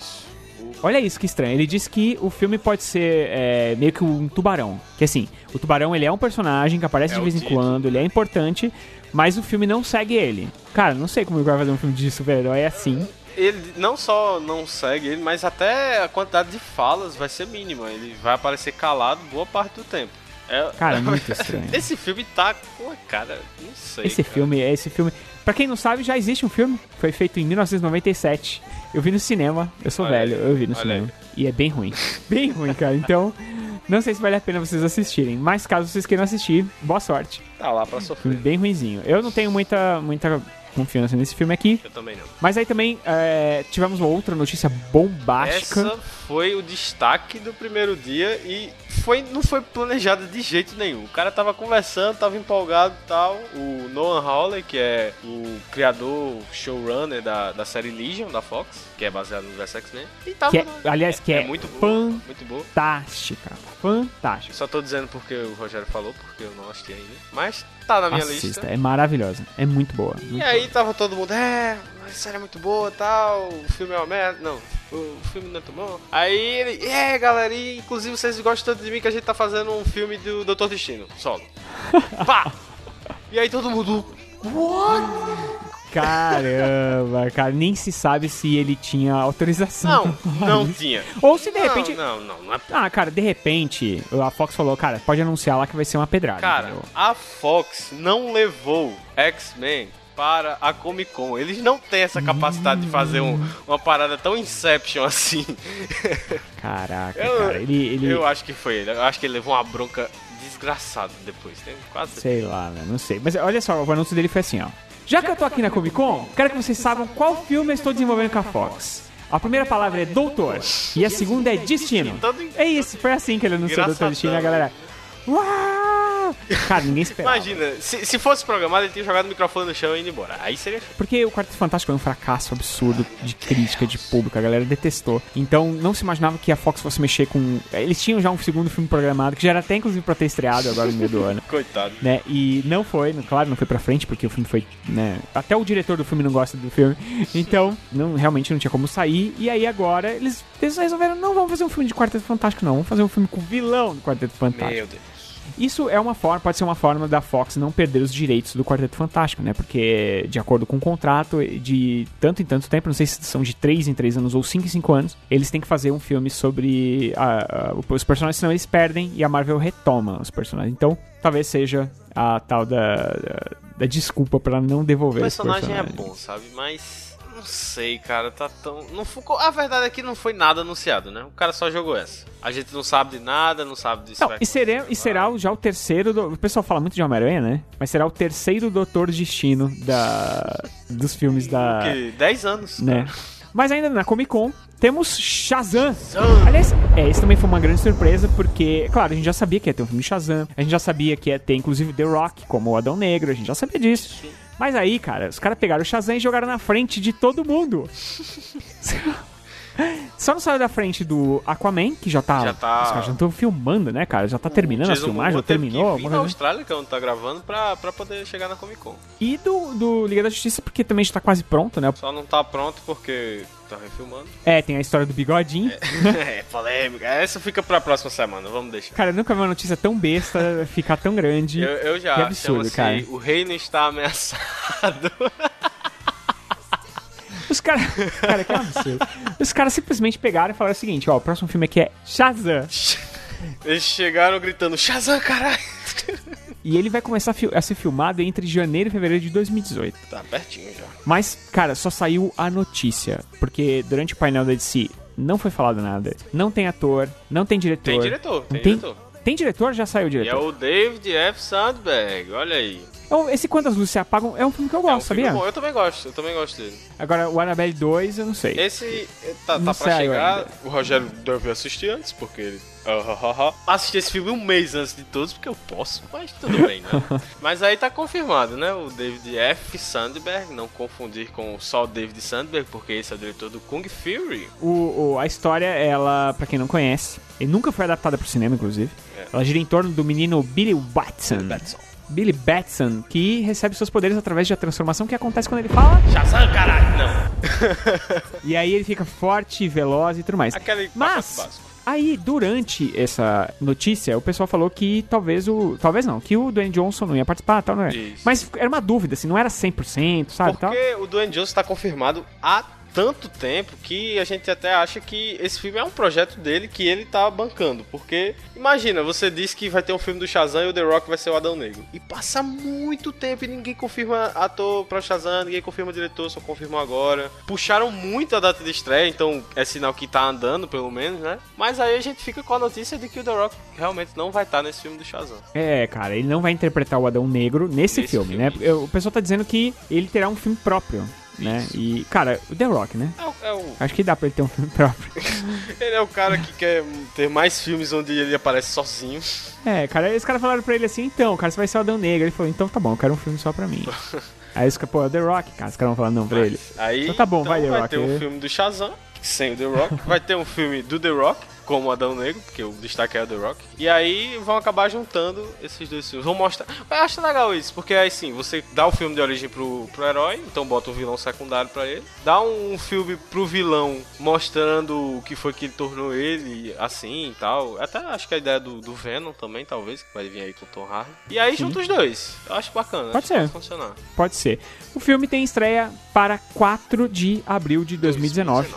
Olha isso que estranho. Ele diz que o filme pode ser é, meio que um tubarão. Que assim, o tubarão ele é um personagem que aparece É de vez em quando, ele é importante, mas o filme não segue ele. Cara, não sei como ele vai fazer um filme de super-herói assim. Ele não só não segue ele, mas até a quantidade de falas vai ser mínima. Ele vai aparecer calado boa parte do tempo. É- Cara, muito estranho. Esse filme tá com a cara, não sei. Esse cara. filme, esse filme. Pra quem não sabe, já existe um filme. Foi feito em 1997. Eu vi no cinema. Eu sou Olha velho, aí, eu vi no cinema. E é bem ruim. Bem ruim, cara. Então, não sei se vale a pena vocês assistirem. Mas caso vocês queiram assistir, boa sorte. Tá lá pra Filme sofrer. bem ruinzinho. Eu não tenho muita, muita confiança nesse filme aqui. Eu também não. Mas aí também é, tivemos uma outra notícia bombástica. Essa foi o destaque do primeiro dia e foi, não foi planejado de jeito nenhum. O cara tava conversando, tava empolgado e tal. O Noah Hawley, que é o criador, showrunner da, da série Legion da Fox, que é baseado no universo X-Men. E tava Que é- aliás, que é muito boa. Muito boa. Fantástica. Fantástica. Só tô dizendo porque o Rogério falou, porque eu não assisti ainda. Mas tá na minha Assista, lista. é maravilhosa. É muito boa. E aí tava todo mundo, é, a série é muito boa tal, o filme é uma merda. Não, o filme não é tão bom. Aí ele, é galera, e inclusive vocês gostam tanto de mim que a gente tá fazendo um filme do Doutor Destino, solo. Pá! E aí todo mundo, Caramba, cara, nem se sabe se ele tinha autorização. não, não tinha. Ou se de repente. Não, não, não, não é. Ah, cara, de repente, a Fox falou, cara, pode anunciar lá que vai ser uma pedrada. Cara, entendeu? a Fox não levou X-Men para a Comic Con. Eles não têm essa capacidade de fazer um- uma parada tão Inception assim. Caraca, Eu- cara, ele. ele Eu acho que foi ele. Eu acho que ele levou uma bronca desgraçada depois. Tem quase Sei lá, né? Não sei. Mas olha só, o anúncio dele foi assim, ó. Já que eu tô aqui na Comic Con, quero que vocês saibam qual filme eu estou desenvolvendo com a Fox. A primeira palavra é Doutor e a segunda é Destino. É isso, foi assim que ele anunciou Doutor. Destino e a galera. Uau! Cara, ninguém esperava. Imagina, se, se fosse programado, ele tinha jogado o microfone no chão e ido embora. Aí seria. Porque o Quarteto Fantástico é um fracasso absurdo de crítica, de público, a galera detestou. Então não se imaginava que a Fox fosse mexer com. Eles tinham já um segundo filme programado, que já era até inclusive pra ter estreado agora no meio do ano. Coitado. Né? E não foi, claro, não foi pra frente, porque o filme foi, né? Até o diretor do filme não gosta do filme. Então, não, realmente não tinha como sair. E aí agora eles, eles resolveram, não vamos fazer um filme de Quarteto Fantástico, não. Vamos fazer um filme com o vilão do Quarteto Fantástico. Meu Deus. Isso é uma forma, pode ser uma forma da Fox não perder os direitos do Quarteto Fantástico, né? Porque, de acordo com o contrato, de tanto em tanto tempo, não sei se são de 3 em 3 anos ou 5 em 5 anos, eles têm que fazer um filme sobre a- a- os personagens, senão eles perdem e a Marvel retoma os personagens. Então, talvez seja a tal da, da, da desculpa pra não O devolver os personagem é personagens. bom, sabe? Mas. Não sei, cara, tá tão. Não ficou... A verdade é que não foi nada anunciado, né? O cara só jogou essa. A gente não sabe de nada, não sabe disso. Não, e, será, e será já o terceiro. do- o pessoal fala muito de Homem-Aranha, né? Mas será o terceiro Doutor Destino da, dos filmes da. Que 10 anos. Né? cara. Mas ainda na Comic Con temos Shazam. Aliás, é, esse também foi uma grande surpresa, porque, claro, a gente já sabia que ia ter um filme Shazam. A gente já sabia que ia ter, inclusive, The Rock como o Adão Negro. A gente já sabia disso. Mas aí, cara, os caras pegaram o Shazam e jogaram na frente de todo mundo. Só não saiu da frente do Aquaman, que já tá. Já tá- Os caras já estão filmando, né, cara? Já tá terminando a Jason filmagem, já terminou. Que na. Austrália, que é onde tá gravando, pra, pra poder chegar na Comic Con. E do, do Liga da Justiça, porque também já tá quase pronto, né? Só não tá pronto porque tá refilmando. É, tem a história do bigodinho. é, polêmica. Essa fica pra próxima semana, vamos deixar. Cara, nunca vi uma notícia tão besta ficar tão grande. Eu, eu já Que absurdo, cara. O reino está ameaçado. Os caras. Cara, que absurdo. Os caras simplesmente pegaram e falaram o seguinte: ó, o próximo filme aqui é Shazam. Eles chegaram gritando, Shazam, caralho! E ele vai começar a, a ser filmado entre janeiro e fevereiro de 2018. Tá pertinho já. Mas, cara, só saiu a notícia. Porque durante o painel da DC não foi falado nada. Não tem ator, não tem diretor. Tem diretor, tem tem, diretor. tem diretor? Já saiu o E é diretor. o David F. Sandberg, olha aí. Então, Esse Quantas Luzes Se Apagam é um filme que eu É um gosto, sabia? bom, eu também gosto, eu também gosto dele. Agora, o Annabelle 2, eu não sei. Esse eh, tá, tá pra chegar. ainda. O Rogério deve assistir antes, porque ele. Ah, ah. Assisti esse filme um mês antes de todos, porque eu posso, mas tudo bem, né? mas aí tá confirmado, né? O David F. Sandberg, não confundir com só o David Sandberg, porque esse é o diretor do Kung Fury. O, o- a história, ela, pra quem não conhece, ele nunca foi adaptada pro cinema, inclusive. É. Ela gira em torno do menino Billy Batson. Billy Batson, que recebe seus poderes através de a transformação que acontece quando ele fala. Shazam, caralho! Não. E aí ele fica forte, veloz e tudo mais. Aquele Mas. Aí, durante essa notícia, o pessoal falou que talvez o. Talvez não, que o Dwayne Johnson não ia participar, tal, não é? Isso. Mas era uma dúvida, assim, não era 100%, sabe? Tal. Porque o Dwayne Johnson tá confirmado há tanto tempo que a gente até acha que esse filme é um projeto dele que ele tá bancando. Porque, imagina, você diz que vai ter um filme do Shazam e o The Rock vai ser o Adão Negro. E passa muito tempo e ninguém confirma ator pra Shazam, ninguém confirma diretor, só confirmou agora. Puxaram muito a data de estreia, então é sinal que tá andando, pelo menos, né? Mas aí a gente fica com a notícia de que o The Rock realmente não vai estar nesse filme do Shazam. É, cara, ele não vai interpretar o Adão Negro nesse, Nesse filme, filme. né? O pessoal tá dizendo que ele terá um filme próprio, né? Isso. E, cara, o The Rock, né? É é Acho que dá pra ele ter um filme próprio. Ele é o cara que quer ter mais filmes onde ele aparece sozinho. É, cara, os caras falaram pra ele assim, então, cara, você vai ser o Adão Negro. Ele falou, então tá bom, eu quero um filme só pra mim. Aí os pô, é o The Rock, cara, os caras vão falar não pra ele. Aí Então tá bom, vai, The vai Rock. ter um filme do Shazam, sem o The Rock. vai ter um filme do The Rock, como Adão Negro, porque o destaque é o The Rock. E aí vão acabar juntando esses dois filmes. Vão mostrar. Eu acho legal isso, porque aí sim, você dá o filme de origem pro, pro herói, então bota um vilão secundário pra ele. Dá um filme pro vilão mostrando o que foi que ele tornou ele, assim e tal. Até acho que a ideia do, do Venom também, talvez, que vai vir aí com o Tom Hardy. E aí junta os dois. Eu acho bacana. Pode acho ser. Pode funcionar. Pode ser. O filme tem estreia para 4 de abril de 2019.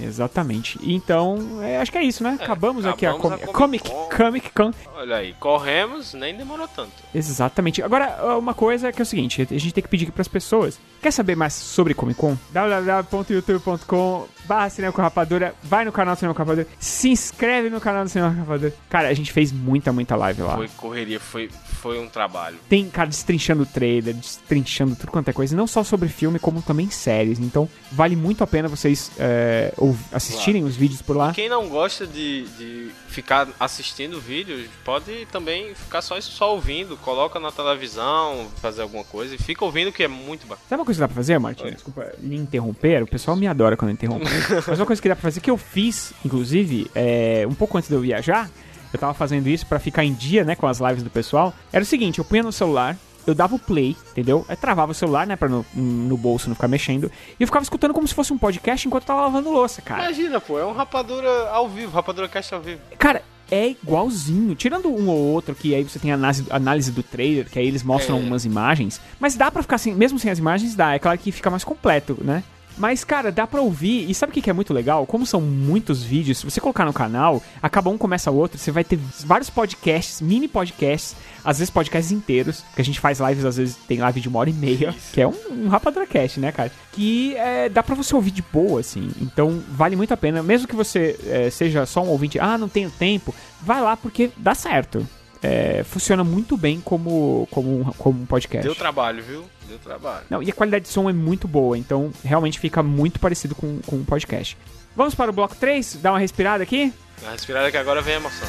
Exatamente. Então, é, acho que é isso, né? acabamos, aqui a, acabamos Com- a Comic, Comic Comic Con. Olha aí, corremos, nem demorou tanto. Exatamente. Agora, uma coisa que é o seguinte, a gente tem que pedir aqui pras pessoas. Quer saber mais sobre Comic Con? www.youtube.com barra Cinema com Rapadura. Vai no canal do Cinema com Rapadura. Se inscreve no canal do Cinema com Rapadura. Cara, a gente fez muita, muita live lá. Foi correria, foi, foi um trabalho. Tem, cara, destrinchando o trailer, destrinchando tudo quanto é coisa. Não só sobre filme, como também séries. Então, vale muito a pena vocês é, assistirem os vídeos por lá. Quem não gosta de, de ficar assistindo vídeos, pode também ficar só, só ouvindo. Coloca na televisão, fazer alguma coisa e fica ouvindo que é muito bacana. Sabe uma coisa que dá pra fazer, Martin? Desculpa lhe interromper. O pessoal me adora quando eu interrompo. Mas uma coisa que dá pra fazer, que eu fiz, inclusive, é, um pouco antes de eu viajar, eu tava fazendo isso pra ficar em dia, né, com as lives do pessoal. Era o seguinte, eu punha no celular, eu dava o play, entendeu? Aí travava o celular, né, pra no, no bolso não ficar mexendo. E eu ficava escutando como se fosse um podcast enquanto eu tava lavando louça, cara. Imagina, pô, é um rapadura ao vivo, rapadura cast ao vivo. Cara, é igualzinho. Tirando um ou outro, que aí você tem a análise, análise do trailer, que aí eles mostram É. umas imagens. Mas dá pra ficar assim, mesmo sem as imagens, dá. É claro que fica mais completo, né? Mas, cara, dá pra ouvir. E sabe o que que é muito legal? Como são muitos vídeos, se você colocar no canal, acaba um, começa o outro, você vai ter vários podcasts, mini podcasts, às vezes podcasts inteiros, que a gente faz lives, às vezes tem live de uma hora e meia, que é um, um RapaduraCast, né, cara? Que é, dá pra você ouvir de boa, assim. Então, vale muito a pena. Mesmo que você é, seja só um ouvinte, ah, não tenho tempo, vai lá porque dá certo. É, funciona muito bem como, como, um, como um podcast. Deu trabalho, viu? Deu trabalho. Não, e a qualidade de som é muito boa, então realmente fica muito parecido com, com um podcast. Vamos para o bloco 3, dar uma respirada aqui? Na respirada que agora vem a emoção.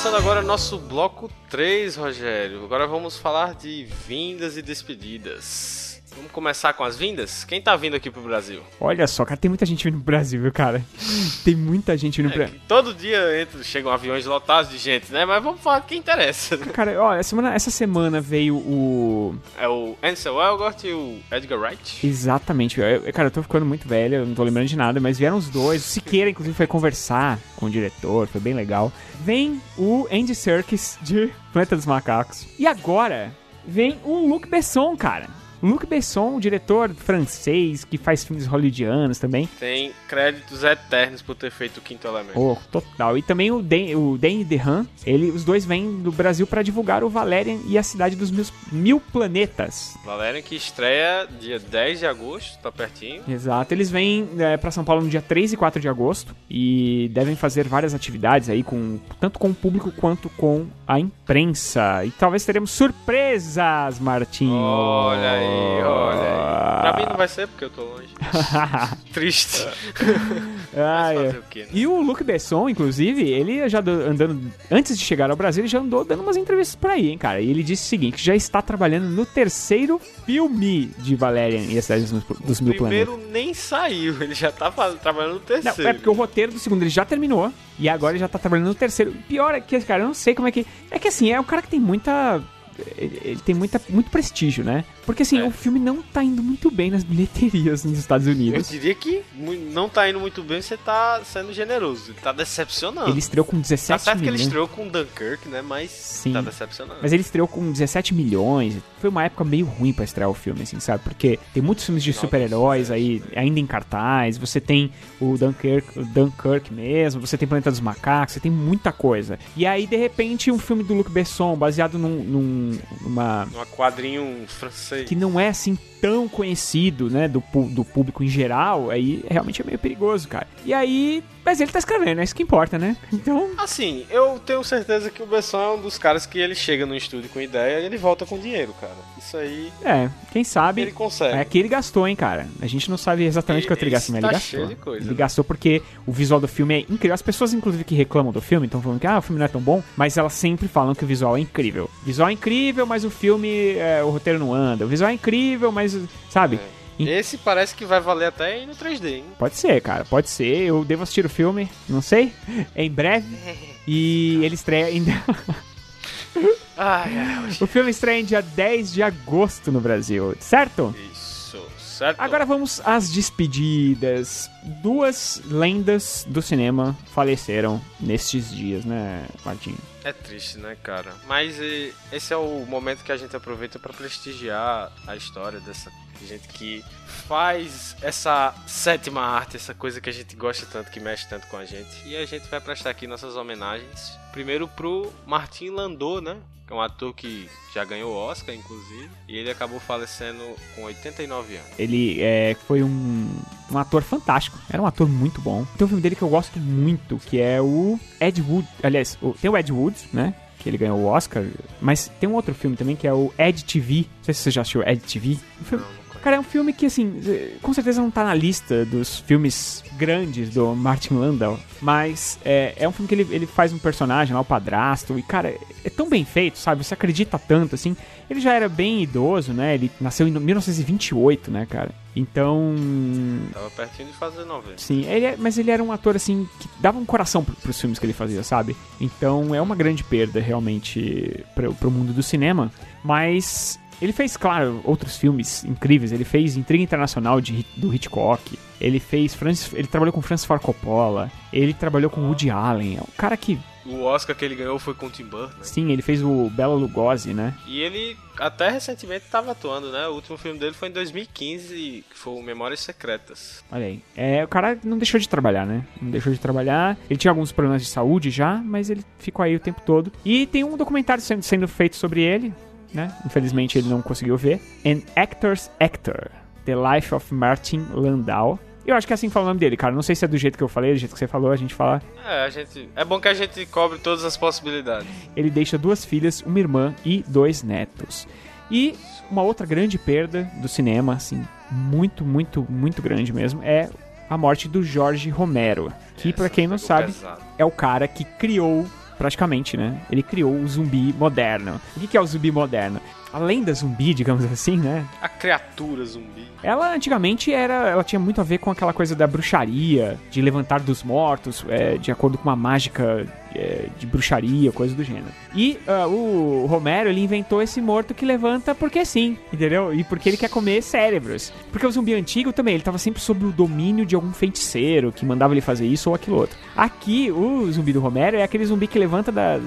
Começando agora nosso bloco 3, Rogério. Agora vamos falar de vindas e despedidas. Vamos começar com as vindas? Quem tá vindo aqui pro Brasil? Olha só, cara, tem muita gente vindo pro Brasil, viu, cara? Tem muita gente vindo pro É que todo dia entra, chegam aviões lotados de gente, né? Mas vamos falar quem interessa. Cara, ó, essa semana, essa semana veio o. É o Ansel Elgort e o Edgar Wright. Exatamente. Eu- cara, eu tô ficando muito velho, eu não tô lembrando de nada, mas vieram os dois. O Siqueira, inclusive, foi conversar com o diretor, foi bem legal. Vem o Andy Serkis de Planeta dos Macacos. E agora vem o Luc Besson, cara. Luc Besson, diretor francês que faz filmes hollywoodianos também. Tem créditos eternos por ter feito o quinto elemento. Oh, total. E também o, Dan, o Danny DeHaan, ele, os dois vêm do Brasil pra divulgar o Valerian e a Cidade dos Mil, Mil Planetas. Valerian que estreia dia 10 de agosto, tá pertinho. Exato, eles vêm é, para São Paulo no dia 3 e 4 de agosto e devem fazer várias atividades aí com tanto com o público quanto com a imprensa. E talvez teremos surpresas, Martinho. Olha aí, olha aí. Pra mim não vai ser porque eu tô longe. Triste. Mas é. o quê, né? E o Luc Besson, inclusive, ele já do- andando. Antes de chegar ao Brasil, ele já andou dando umas entrevistas por aí, hein, cara. E ele disse o seguinte: que já está trabalhando no terceiro filme de Valerian e a Cidade dos, Mil- dos Mil Planetas. Primeiro nem saiu, ele já tá trabalhando no Não, terceiro. é porque o roteiro do segundo ele já terminou. E agora ele já tá trabalhando no terceiro. Pior é que, cara, eu não sei como é que. É que assim, é um cara que tem muita. Ele ele tem muita, muito prestígio, né? Porque assim, É. o filme não tá indo muito bem nas bilheterias nos Estados Eu Unidos. diria que não tá indo muito bem, você tá sendo generoso. Ele tá decepcionando. Ele estreou com Tá 17 certo que ele milhões. estreou com Dunkirk, né? Mas Sim. tá decepcionando. Mas ele estreou com 17 milhões. Foi uma época meio ruim pra estrear o filme, assim, sabe? Porque tem muitos filmes de super-heróis aí ainda em cartaz. Você tem o Dunkirk, o Dunkirk mesmo. Você tem Planeta dos Macacos. Você tem muita coisa. E aí, de repente, um filme do Luc Besson, baseado num, num- numa Um quadrinho francês. Que não é assim tão conhecido, né, do, do público em geral, aí realmente é meio perigoso, cara. E aí, mas ele tá escrevendo, é isso que importa, né? Então, Assim, eu tenho certeza que o Besson é um dos caras que ele chega no estúdio com ideia e ele volta com dinheiro, cara. Isso aí é, quem sabe. ele consegue. É que ele gastou, hein, cara. A gente não sabe exatamente quanto ele gastou, mas tá ele gastou. cheio de coisa, ele né? gastou porque o visual do filme é incrível. As pessoas, inclusive, que reclamam do filme, estão falando que ah, o filme não é tão bom, mas elas sempre falam que o visual é incrível. O visual é incrível, mas o filme, é, o roteiro não anda. O visual é incrível, mas, sabe? E- Esse parece que vai valer até no 3D, hein? Pode ser, cara, pode ser. Eu devo assistir o filme, não sei, em breve. E ele estreia ainda. Ai, ai, o filme estreia em dia 10 de agosto no Brasil, certo? isso, certo? Agora vamos às despedidas. Duas lendas do cinema faleceram nestes dias, né, Martinho? É triste, né, cara? Mas e, esse é o momento que a gente aproveita pra prestigiar a história dessa gente que faz essa sétima arte, essa coisa que a gente gosta tanto, que mexe tanto com a gente. E a gente vai prestar aqui nossas homenagens. Primeiro pro Martin Landau, né? Que é um ator que já ganhou o Oscar, inclusive. E ele acabou falecendo com 89 anos. Ele é, foi um, um ator fantástico. Era um ator muito bom. Tem um filme dele que eu gosto muito, que é o Ed Wood. Aliás, o- tem o Ed Wood, né? Que ele ganhou o Oscar. Mas tem um outro filme também que é o Ed TV. Não sei se você já assistiu Ed TV. Um filme. Cara, é um filme que, assim, eh, com certeza não tá na lista dos filmes grandes do Martin Landau, mas é, é um filme que ele, ele faz um personagem lá, o padrasto, e, cara, é tão bem feito, sabe? Você acredita tanto, assim. Ele já era bem idoso, né? Ele nasceu em 1928, né, cara? Então. Tava pertinho de fazer 90. Sim, ele é- mas ele era um ator assim que dava um coração pro, pros filmes que ele fazia, sabe? Então é uma grande perda realmente pro, pro mundo do cinema. Mas ele fez, claro, outros filmes incríveis. Ele fez Intriga Internacional de, do Hitchcock. Ele fez Francis, ele trabalhou com Francis Ford Coppola. Ele trabalhou com Woody Allen. É um cara que, O Oscar que ele ganhou foi com o Tim Burton, né? sim, ele fez o Bela Lugosi, né? E ele até recentemente estava atuando, né? O último filme dele foi em 2015, que foi o Memórias Secretas. Olha aí. É, o cara não deixou de trabalhar, né? Não deixou de trabalhar. Ele tinha alguns problemas de saúde já, mas ele ficou aí o tempo todo. E tem um documentário sendo, sendo feito sobre ele, né? Infelizmente ele não conseguiu ver. An Actor's Actor. The Life of Martin Landau. Eu acho que é assim que fala o nome dele, cara. Não sei se é do jeito que eu falei, do jeito que você falou, a gente fala. É, a gente. É bom que a gente cobre todas as possibilidades. Ele deixa duas filhas, uma irmã e dois netos. E uma outra grande perda do cinema, assim, muito, muito, muito grande mesmo, é a morte do Jorge Romero. Que, pra Essa quem não sabe, pesado. é o cara que criou, praticamente, né? Ele criou o zumbi moderno. O que é o zumbi moderno? A lenda zumbi, digamos assim, né? A criatura zumbi. Ela antigamente era, ela tinha muito a ver com aquela coisa da bruxaria, de levantar dos mortos, é, de acordo com uma mágica é, de bruxaria, coisa do gênero. E ah, o Romero ele inventou esse morto que levanta porque sim, entendeu? E porque ele quer comer cérebros. Porque o zumbi antigo também ele estava sempre sob o domínio de algum feiticeiro que mandava ele fazer isso ou aquilo outro. Aqui o zumbi do Romero é aquele zumbi que levanta da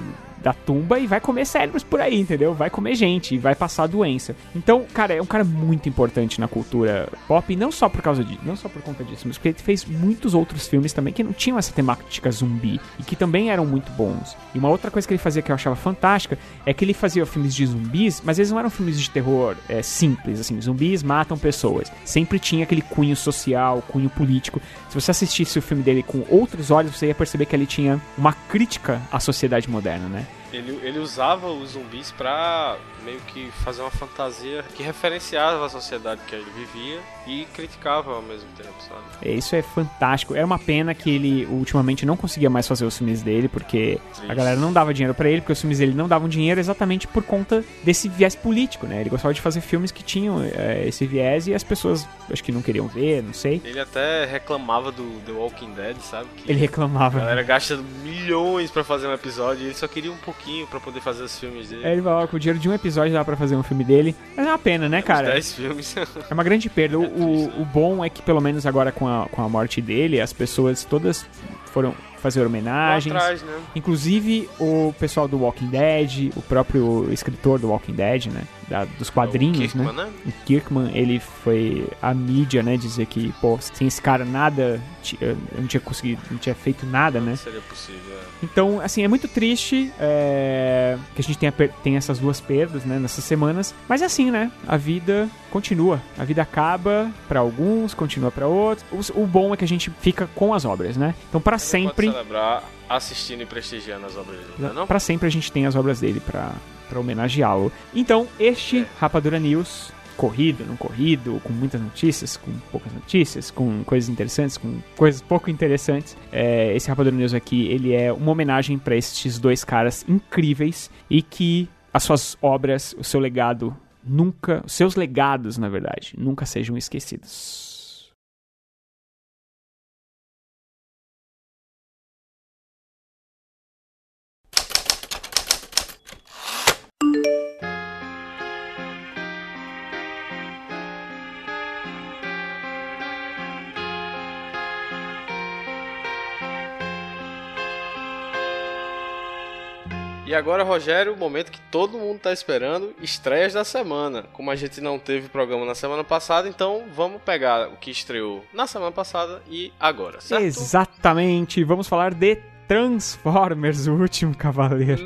da tumba e vai comer cérebros por aí, entendeu? Vai comer gente e vai passar doença. Então, cara, é um cara muito importante na cultura pop, não só por causa não só por conta disso, mas porque ele fez muitos outros filmes também que não tinham essa temática zumbi e que também eram muito bons. E uma outra coisa que ele fazia que eu achava fantástica é que ele fazia filmes de zumbis, mas eles não eram filmes de terror é, simples, assim, zumbis matam pessoas. Sempre tinha aquele cunho social, cunho político. Se você assistisse o filme dele com outros olhos, você ia perceber que ele tinha uma crítica à sociedade moderna, né? Ele, ele usava os zumbis pra meio que fazer uma fantasia que referenciava a sociedade que ele vivia e criticava ao mesmo tempo, sabe? É, Isso é fantástico. É uma pena que ele ultimamente não conseguia mais fazer os filmes dele, porque a Triste. galera não dava dinheiro pra ele, porque os filmes dele não davam dinheiro exatamente por conta desse viés político, né? Ele gostava de fazer filmes que tinham é, esse viés e as pessoas acho que não queriam ver, não sei. Ele até reclamava do The Walking Dead, sabe? Que Ele a reclamava. galera gasta milhões pra fazer um episódio e ele só queria um pouquinho pra poder fazer os filmes dele. Aí ele falava que o dinheiro de um episódio dava pra fazer um filme dele. Mas é uma pena, né, cara? 10 filmes. É uma grande perda. O, É triste, o, o bom é que, pelo menos agora com a, com a morte dele, as pessoas todas foram fazer homenagens. atrás, né? Inclusive o pessoal do Walking Dead, o próprio escritor do Walking Dead, né? da- dos quadrinhos, O Kirkman, né? né? O Kirkman, ele foi a mídia, né? Dizer que, pô, sem esse cara nada, eu não tinha conseguido, não tinha feito nada, né? Seria possível. é. Então, assim, é muito triste é, que a gente tenha, tem essas duas perdas, né, nessas semanas. Mas é assim, né? A vida continua. A vida acaba pra alguns, continua pra outros. O, o bom é que a gente fica com as obras, né? Então, pra sempre, Pode celebrar assistindo e prestigiando as obras dele, não é não? pra sempre a gente tem as obras dele pra, pra homenageá-lo. Então, este É. Rapadura News corrido, não corrido, com muitas notícias, com poucas notícias, com coisas interessantes, com coisas pouco interessantes. É, esse Rapadura News aqui, ele é uma homenagem para estes dois caras incríveis e que as suas obras, o seu legado nunca, os seus legados, na verdade, nunca sejam esquecidos. E agora, Rogério, o momento que todo mundo tá esperando, estreias da semana. Como a gente não teve programa na semana passada, então vamos pegar o que estreou na semana passada e agora, certo? Exatamente, vamos falar de Transformers, o último cavaleiro.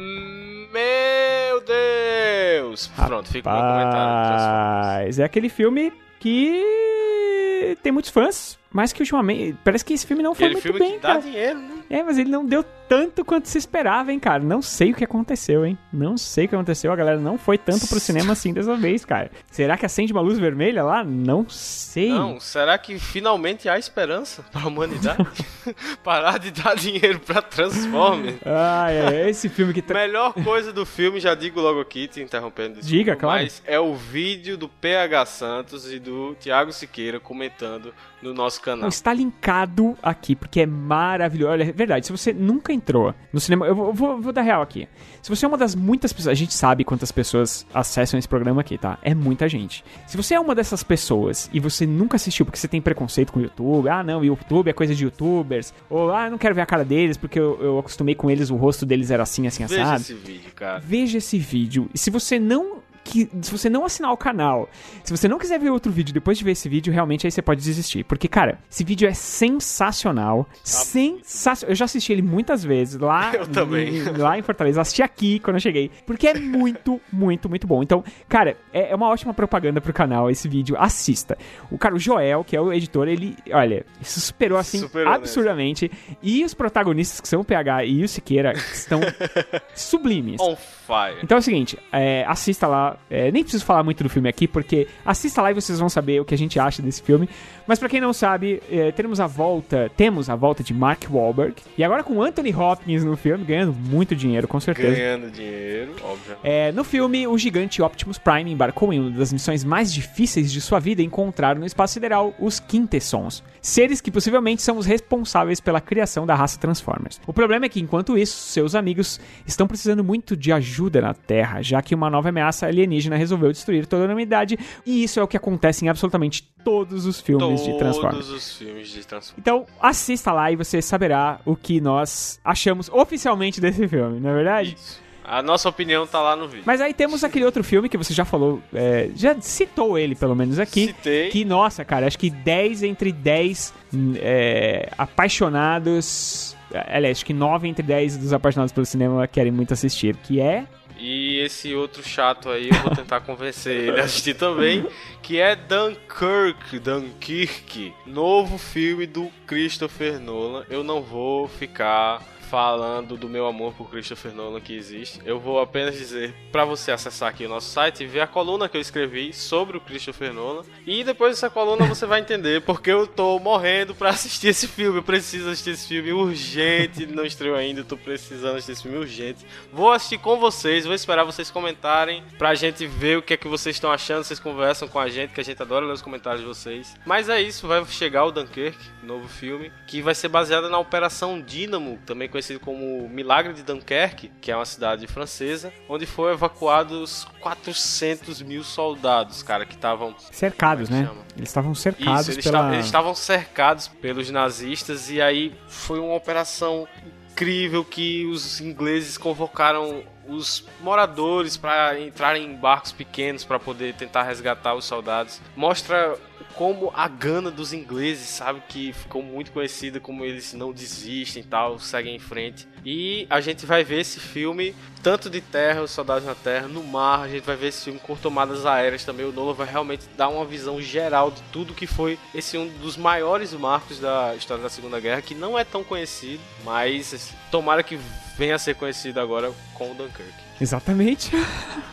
Meu Deus! Pronto, fica o meu comentário. Transformers. Rapaz, é aquele filme que tem muitos fãs, mas que ultimamente parece que esse filme não foi Aquele muito filme bem, que dá cara. dinheiro, né? É, mas ele não deu tanto quanto se esperava, hein, cara. Não sei o que aconteceu, hein. Não sei o que aconteceu. A galera não foi tanto pro cinema assim dessa vez, cara. Será que acende uma luz vermelha lá? Não sei. Não, será que finalmente há esperança pra humanidade? Parar de dar dinheiro pra Transformers. Ah, é esse filme que... Tra... Melhor coisa do filme, já digo logo aqui, te interrompendo. desculpa, Diga, claro. Mas é o vídeo do PH Santos e do Thiago Siqueira comentando no nosso canal. está linkado aqui, porque é maravilhoso. Olha, verdade, se você nunca entrou no cinema, eu vou, vou- vou dar real aqui. Se você é uma das muitas pessoas, a gente sabe quantas pessoas acessam esse programa aqui, tá? É muita gente. Se você é uma dessas pessoas e você nunca assistiu porque você tem preconceito com o YouTube, ah, não, YouTube é coisa de youtubers, ou ah, eu não quero ver a cara deles porque eu, eu acostumei com eles, o rosto deles era assim, assim, Veja assado. esse vídeo, cara. Veja esse vídeo. E se você não que se você não assinar o canal, se você não quiser ver outro vídeo depois de ver esse vídeo, realmente aí você pode desistir. Porque, cara, esse vídeo é sensacional. Sensacional. Eu já assisti ele muitas vezes lá, Eu também. em- lá em Fortaleza. Assisti aqui quando eu cheguei. Porque é muito, muito, muito bom. Então, cara, é é uma ótima propaganda pro canal esse vídeo. Assista. O cara, o Joel, que é o editor, ele, olha, se superou assim Superou, absurdamente. E os protagonistas, que são o PH e o Siqueira, estão sublimes. On fire. Então é o seguinte, é, assista lá. é, nem preciso falar muito do filme aqui, porque assista lá e vocês vão saber o que a gente acha desse filme. Mas pra quem não sabe, é, teremos a volta, temos a volta de Mark Wahlberg. E agora com Anthony Hopkins no filme, ganhando muito dinheiro, com certeza. Ganhando dinheiro, obviamente. É, no filme, o gigante Optimus Prime embarcou em uma das missões mais difíceis de sua vida encontrar no espaço sideral os Quintessons, seres que possivelmente são os responsáveis pela criação da raça Transformers. O problema é que, enquanto isso, seus amigos estão precisando muito de ajuda na Terra, já que uma nova ameaça alienígena resolveu destruir toda a humanidade, e isso é o que acontece em absolutamente todos os filmes de Transformers. Todos os filmes de Transformers. Então, assista lá e você saberá o que nós achamos oficialmente desse filme, não é verdade? Isso. A nossa opinião tá lá no vídeo. Mas aí temos aquele outro filme que você já falou, é, já citou ele pelo menos aqui. Citei. Que, nossa, cara, acho que 10 entre 10 hum, é, apaixonados. Aliás, acho que 9 entre 10 dos apaixonados pelo cinema querem muito assistir. Que é. E esse outro chato aí, eu vou tentar convencer ele a assistir também, que é Dunkirk, Dunkirk, novo filme do Christopher Nolan. Eu não vou ficar falando do meu amor por Christopher Nolan que existe. Eu vou apenas dizer para você acessar aqui o nosso site e ver a coluna que eu escrevi sobre o Christopher Nolan. E depois dessa coluna você vai entender porque eu tô morrendo pra assistir esse filme. Eu preciso assistir esse filme urgente. Não estreou ainda, tô precisando assistir esse filme urgente. Vou assistir com vocês, vou esperar vocês comentarem pra gente ver o que é que vocês estão achando. Vocês conversam com a gente, que a gente adora ler os comentários de vocês. Mas é isso, vai chegar o Dunkirk, novo filme, que vai ser baseado na Operação Dínamo, também conhecido como Milagre de Dunkerque, que é uma cidade francesa, onde foram evacuados 400 mil soldados, cara, que estavam Cercados, é né? que chama? Eles estavam cercados isso, eles pela. eles estavam cercados pelos nazistas e aí foi uma operação incrível que os ingleses convocaram os moradores para entrarem em barcos pequenos para poder tentar resgatar os soldados. Mostra como a gana dos ingleses, sabe, que ficou muito conhecida como eles não desistem e tal, seguem em frente. E a gente vai ver esse filme tanto de terra, os soldados na terra, no mar, a gente vai ver esse filme com tomadas aéreas também. O Nolan vai realmente dar uma visão geral de tudo que foi esse um dos maiores marcos da história da Segunda Guerra, que não é tão conhecido, mas tomara que venha a ser conhecido agora com o Dunkirk. Exatamente.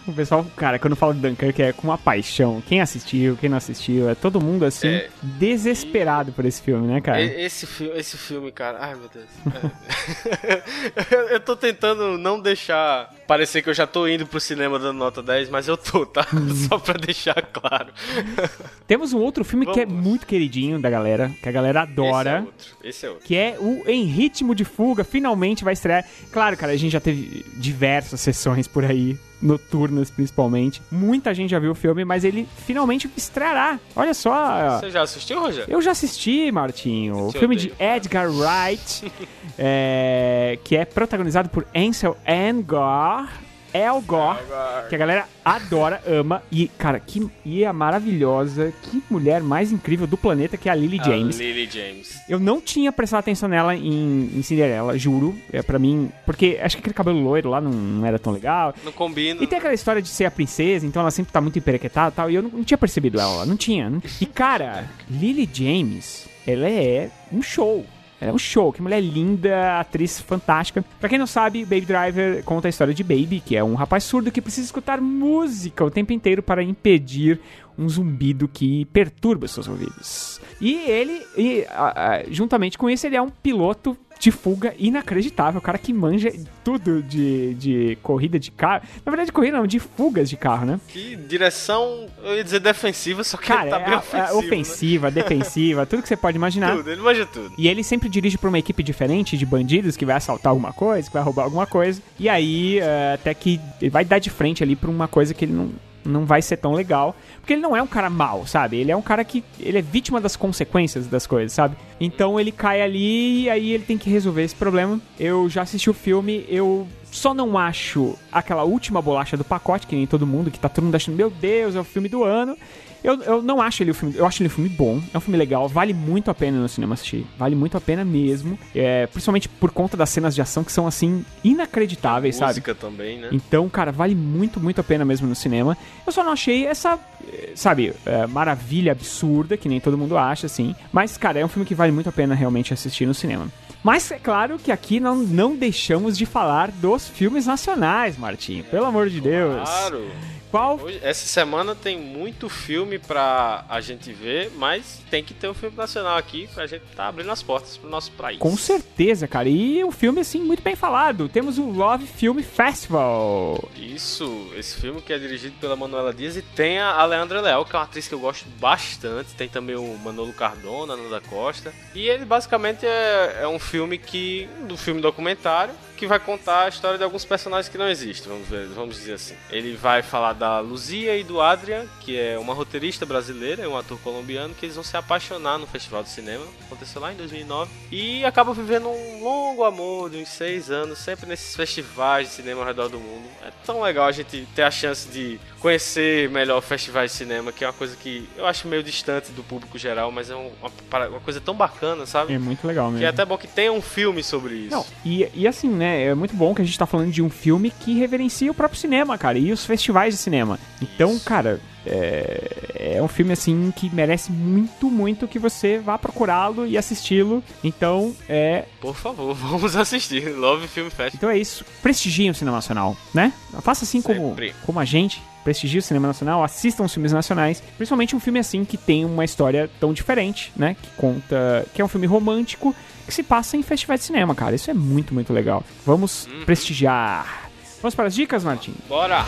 O pessoal, cara, quando fala de Dunkirk é com uma paixão. Quem assistiu, quem não assistiu, é todo mundo assim, É. desesperado por esse filme, né, cara? E- Esse, esse filme, cara, ai meu Deus. É. eu, tô tentando não deixar parecer que eu já tô indo pro cinema dando nota 10, mas eu tô, tá? Só pra deixar claro. Temos um outro filme que é Vamos. muito queridinho da galera, que a galera Esse é adora. outro. Esse é outro. Que é o Em Ritmo de Fuga, finalmente vai estrear. Claro, cara, a gente já teve diversas sessões por aí, noturnas principalmente. Muita gente já viu o filme, mas ele finalmente estreará. Olha só. Você já assistiu, Rogério? Eu já assisti, Martinho, o Te filme odeio, de Edgar Wright, é, que é protagonizado por Ansel Elgort, Elgort, que a galera adora, ama, e, cara, que e a maravilhosa, que mulher mais incrível do planeta, que é a Lily James. A Lily James. Eu não tinha prestado atenção nela em, em Cinderela, juro, é para mim, porque acho que aquele cabelo loiro lá não, não era tão legal. Não combina. E tem aquela história de ser a princesa, então ela sempre tá muito emperequetada e tal, e eu não, não tinha percebido ela não tinha. não- E cara, Lily James, ela é um show. É um show, que mulher linda, atriz fantástica. Pra quem não sabe, Baby Driver conta a história de Baby, que é um rapaz surdo que precisa escutar música o tempo inteiro para impedir um zumbido que perturba seus ouvidos. E ele, e, a- a- juntamente com isso, ele é um piloto de fuga inacreditável, o cara que manja tudo de, de corrida de carro. Na verdade, corrida não, de fugas de carro, né? Que direção, eu ia dizer defensiva, só que Cara, ele tá é, bem é ofensivo. né? ofensiva, defensiva, tudo que você pode imaginar. Tudo, ele manja tudo. E ele sempre dirige pra uma equipe diferente de bandidos que vai assaltar alguma coisa, que vai roubar alguma coisa. E aí, é, até que ele vai dar de frente ali pra uma coisa que ele não, não vai ser tão legal. Porque ele não é um cara mau, sabe? Ele é um cara que. Ele é vítima das consequências das coisas, sabe? Então ele cai ali e aí ele tem que resolver esse problema. Eu já assisti o filme, eu. Só não acho aquela última bolacha do pacote, que nem todo mundo, que tá todo mundo achando, meu Deus, é o filme do ano. Eu, eu não acho ele o filme. Eu acho ele um filme bom. É um filme legal. Vale muito a pena no cinema assistir. Vale muito a pena mesmo. É, principalmente por conta das cenas de ação que são assim inacreditáveis, sabe? Música também, né? Então, cara, vale muito, muito a pena mesmo no cinema. Eu só não achei essa, eh, sabe, eh, maravilha absurda, que nem todo mundo acha, assim. Mas, cara, é um filme que vale muito a pena realmente assistir no cinema. Mas é claro que aqui não, não deixamos de falar dos filmes nacionais, Martim. Pelo amor de Deus. Claro. Qual Hoje- essa semana tem muito filme pra a gente ver, mas tem que ter um filme nacional aqui pra gente tá abrindo as portas pro nosso país. Com certeza, cara. E um filme, assim, muito bem falado. Temos o Love Film Festival. Isso, esse filme que é dirigido pela Manuela Dias e tem a Leandra Leal, que é uma atriz que eu gosto bastante. Tem também o Manolo Cardona, a Nanda Costa. E ele basicamente é, é um filme que. do filme documentário que vai contar a história de alguns personagens que não existem, vamos ver, vamos dizer assim. Ele vai falar da Luzia e do Adrian, que é uma roteirista brasileira e um ator colombiano, que eles vão se apaixonar no Festival de Cinema, aconteceu lá em 2009, e acabam vivendo um longo amor de uns seis anos, sempre nesses festivais de cinema ao redor do mundo. É tão legal a gente ter a chance de conhecer melhor festivais de cinema, que é uma coisa que eu acho meio distante do público geral, mas é um- uma, uma coisa tão bacana, sabe? É muito legal mesmo. Que é até bom que tenha um filme sobre isso. Não, e, e assim, né, é muito bom que a gente tá falando de um filme que reverencia o próprio cinema, cara, e os festivais de cinema. Então, Isso. cara, é, é um filme, assim, que merece muito, muito que você vá procurá-lo e assisti-lo. Então, é... Por favor, vamos assistir. Love Film Fest. Então é isso. Prestigiem o cinema nacional, né? Faça assim como, como a gente. Prestigie o cinema nacional, assistam os filmes nacionais. Principalmente um filme assim que tem uma história tão diferente, né? Que conta... Que é um filme romântico que se passa em festivais de cinema, cara. Isso é muito, muito legal. Vamos prestigiar. Vamos para as dicas, Martin? Bora!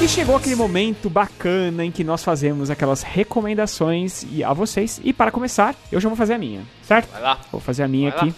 E chegou aquele momento bacana em que nós fazemos aquelas recomendações e a vocês. E para começar, eu já vou fazer a minha, certo? Vai lá. Vou fazer a minha Vai aqui. lá.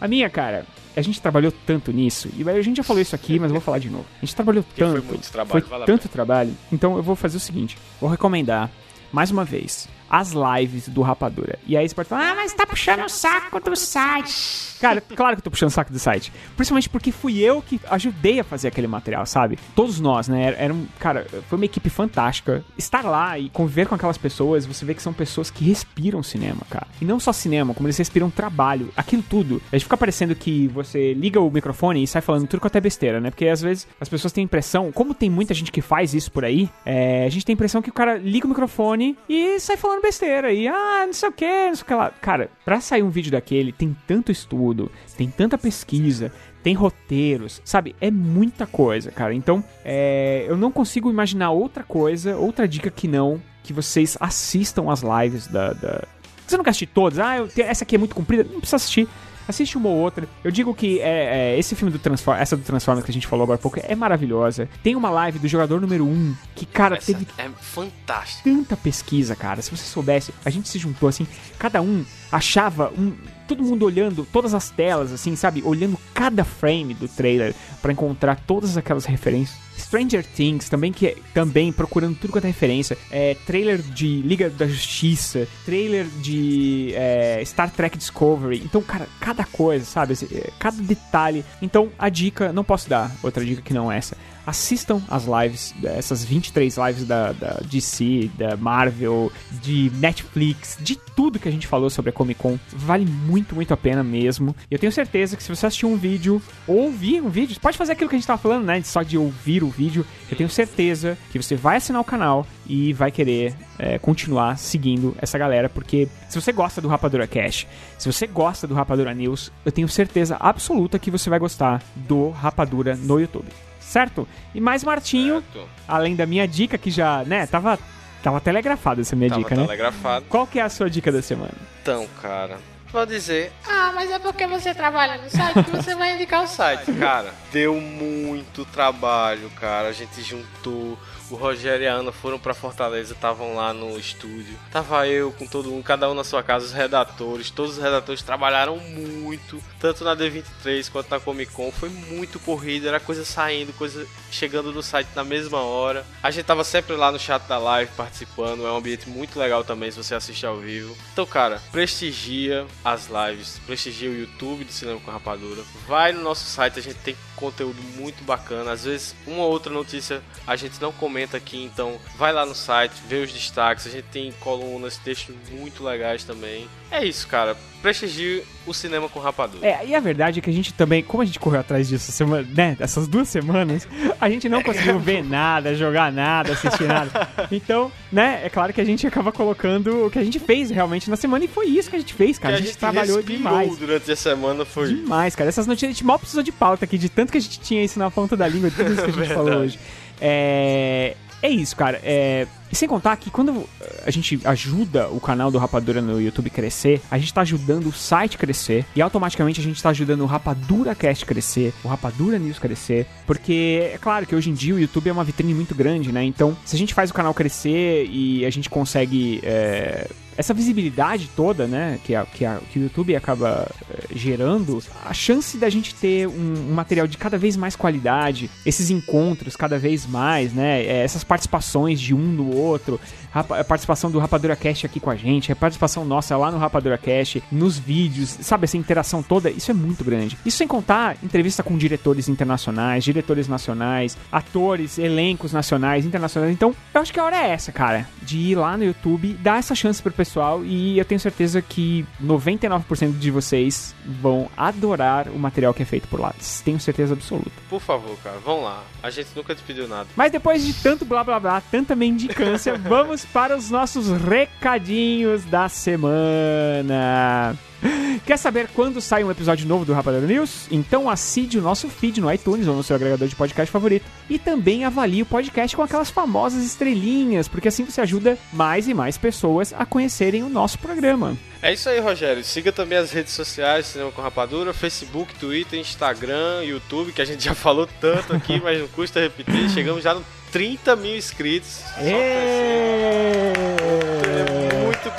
A minha, cara, a gente trabalhou tanto nisso, e a gente já falou isso aqui, mas eu vou falar de novo. A gente trabalhou foi tanto. muito trabalho, foi tanto trabalho. Então eu vou fazer o seguinte: vou recomendar, mais uma vez, as lives do Rapadura. E aí você pode falar, ah, mas tá puxando o saco do site. Cara, claro que eu tô puxando o saco do site. Principalmente porque fui eu que ajudei a fazer aquele material, sabe? Todos nós, né? Era, era um, cara, foi uma equipe fantástica. Estar lá e conviver com aquelas pessoas, você vê que são pessoas que respiram cinema, cara. E não só cinema, como eles respiram trabalho. Aquilo tudo. A gente fica parecendo que você liga o microfone e sai falando tudo quanto é besteira, né? Porque às vezes as pessoas têm a impressão, como tem muita gente que faz isso por aí, é, a gente tem a impressão que o cara liga o microfone e sai falando besteira. E, ah, não sei o que, não sei o que lá. Cara, pra sair um vídeo daquele, tem tanto estudo, tem tanta pesquisa, tem roteiros, sabe? É muita coisa, cara. Então, é, eu não consigo imaginar outra coisa, outra dica que não que vocês assistam as lives da. da... Você não quer assistir todas? Ah, eu essa aqui é muito comprida. Não precisa assistir. Assiste uma ou outra. Eu digo que é, é, esse filme do Transformers, essa do Transformers que a gente falou agora há pouco, é maravilhosa. Tem uma live do jogador número 1 um, que, cara, Essa teve é fantástica. tanta pesquisa, cara. Se você soubesse, a gente se juntou assim, cada um achava um. Todo mundo olhando todas as telas, assim, sabe? Olhando cada frame do trailer pra encontrar todas aquelas referências. Stranger Things também, que é, também procurando tudo quanto é referência. É, trailer de Liga da Justiça, trailer de é, Star Trek Discovery. Então, cara, cada coisa, sabe? Esse, é, Cada detalhe. Então, a dica, não posso dar outra dica que não essa. assistam as lives, essas 23 lives da, da DC, da Marvel, de Netflix, de tudo que a gente falou sobre a Comic Con. Vale muito, muito a pena mesmo. Eu tenho certeza que se você assistir um vídeo, ou ouvir um vídeo, pode fazer aquilo que a gente tava falando, né? Só de ouvir o vídeo. Eu tenho certeza que você vai assinar o canal e vai querer é, continuar seguindo essa galera, porque se você gosta do Rapadura Cash, se você gosta do Rapadura News, eu tenho certeza absoluta que você vai gostar do Rapadura no YouTube. Certo? E mais Martinho, Certo. além da minha dica que já, né, tava tava telegrafada essa minha Tava dica, né? telegrafado. Qual que é a sua dica da semana? Então, cara, vou dizer, ah, mas é porque você trabalha no site que você vai indicar o site. Cara, deu muito trabalho, cara. A gente juntou. O Rogério e a Ana foram pra Fortaleza, estavam lá no estúdio. Tava eu com todo mundo, cada um na sua casa, os redatores. Todos os redatores trabalharam muito, tanto na D23 quanto na Comic Con. Foi muito corrido, era coisa saindo, coisa chegando no site na mesma hora. A gente tava sempre lá no chat da live participando. É um ambiente muito legal também se você assistir ao vivo. Então, cara, prestigia as lives, prestigia o YouTube do Cinema com Rapadura. Vai no nosso site, a gente tem conteúdo muito bacana. Às vezes, uma ou outra notícia a gente não comenta aqui, então vai lá no site, vê os destaques. A gente tem colunas, textos muito legais também. É isso, cara. Prestigie o Cinema com Rapadura. É, e a verdade é que a gente também, como a gente correu atrás disso semana, né, essas duas semanas, a gente não conseguiu ver nada, jogar nada, assistir nada. Então, né, é claro que a gente acaba colocando o que a gente fez realmente na semana e foi isso que a gente fez, cara. Que A gente, trabalhou demais. durante a semana foi Demais, cara. Essas notícias, a gente mal precisou de pauta aqui, de tanto que a gente tinha isso na ponta da língua, de tudo isso que a gente falou hoje. É. É isso, cara. É... E sem contar que quando a gente ajuda o canal do Rapadura no YouTube crescer, a gente tá ajudando o site crescer e automaticamente a gente tá ajudando o Rapadura Cast crescer, o Rapadura News crescer, porque é claro que hoje em dia o YouTube é uma vitrine muito grande, né? Então, se a gente faz o canal crescer e a gente consegue é, essa visibilidade toda, né, que, a, que, a, que o YouTube acaba eh, gerando, a chance da gente ter um, um material de cada vez mais qualidade, esses encontros cada vez mais, né, eh, essas participações de um no outro, a participação do Rapadura Cast aqui com a gente, a participação nossa lá no Rapadura Cast, nos vídeos, sabe, essa interação toda, isso é muito grande. Isso sem contar entrevista com diretores internacionais, diretores nacionais, atores, elencos nacionais, internacionais. Então, eu acho que a hora é essa, cara, de ir lá no YouTube, dar essa chance pro pessoal e eu tenho certeza que 99% de vocês vão adorar o material que é feito por lá. Tenho certeza absoluta. Por favor, cara, vão lá. A gente nunca te pediu nada. Mas depois de tanto blá blá blá, tanta mendicância, vamos para os nossos recadinhos da semana. Quer saber quando sai um episódio novo do Rapadura News? Então assine o nosso feed no iTunes ou no seu agregador de podcast favorito. E também avalie o podcast com aquelas famosas estrelinhas, porque assim você ajuda mais e mais pessoas a conhecerem o nosso programa. É isso aí, Rogério. Siga também as redes sociais Cinema com Rapadura, Facebook, Twitter, Instagram, YouTube, que a gente já falou tanto aqui, mas não custa repetir. Chegamos já no 30 mil inscritos. Só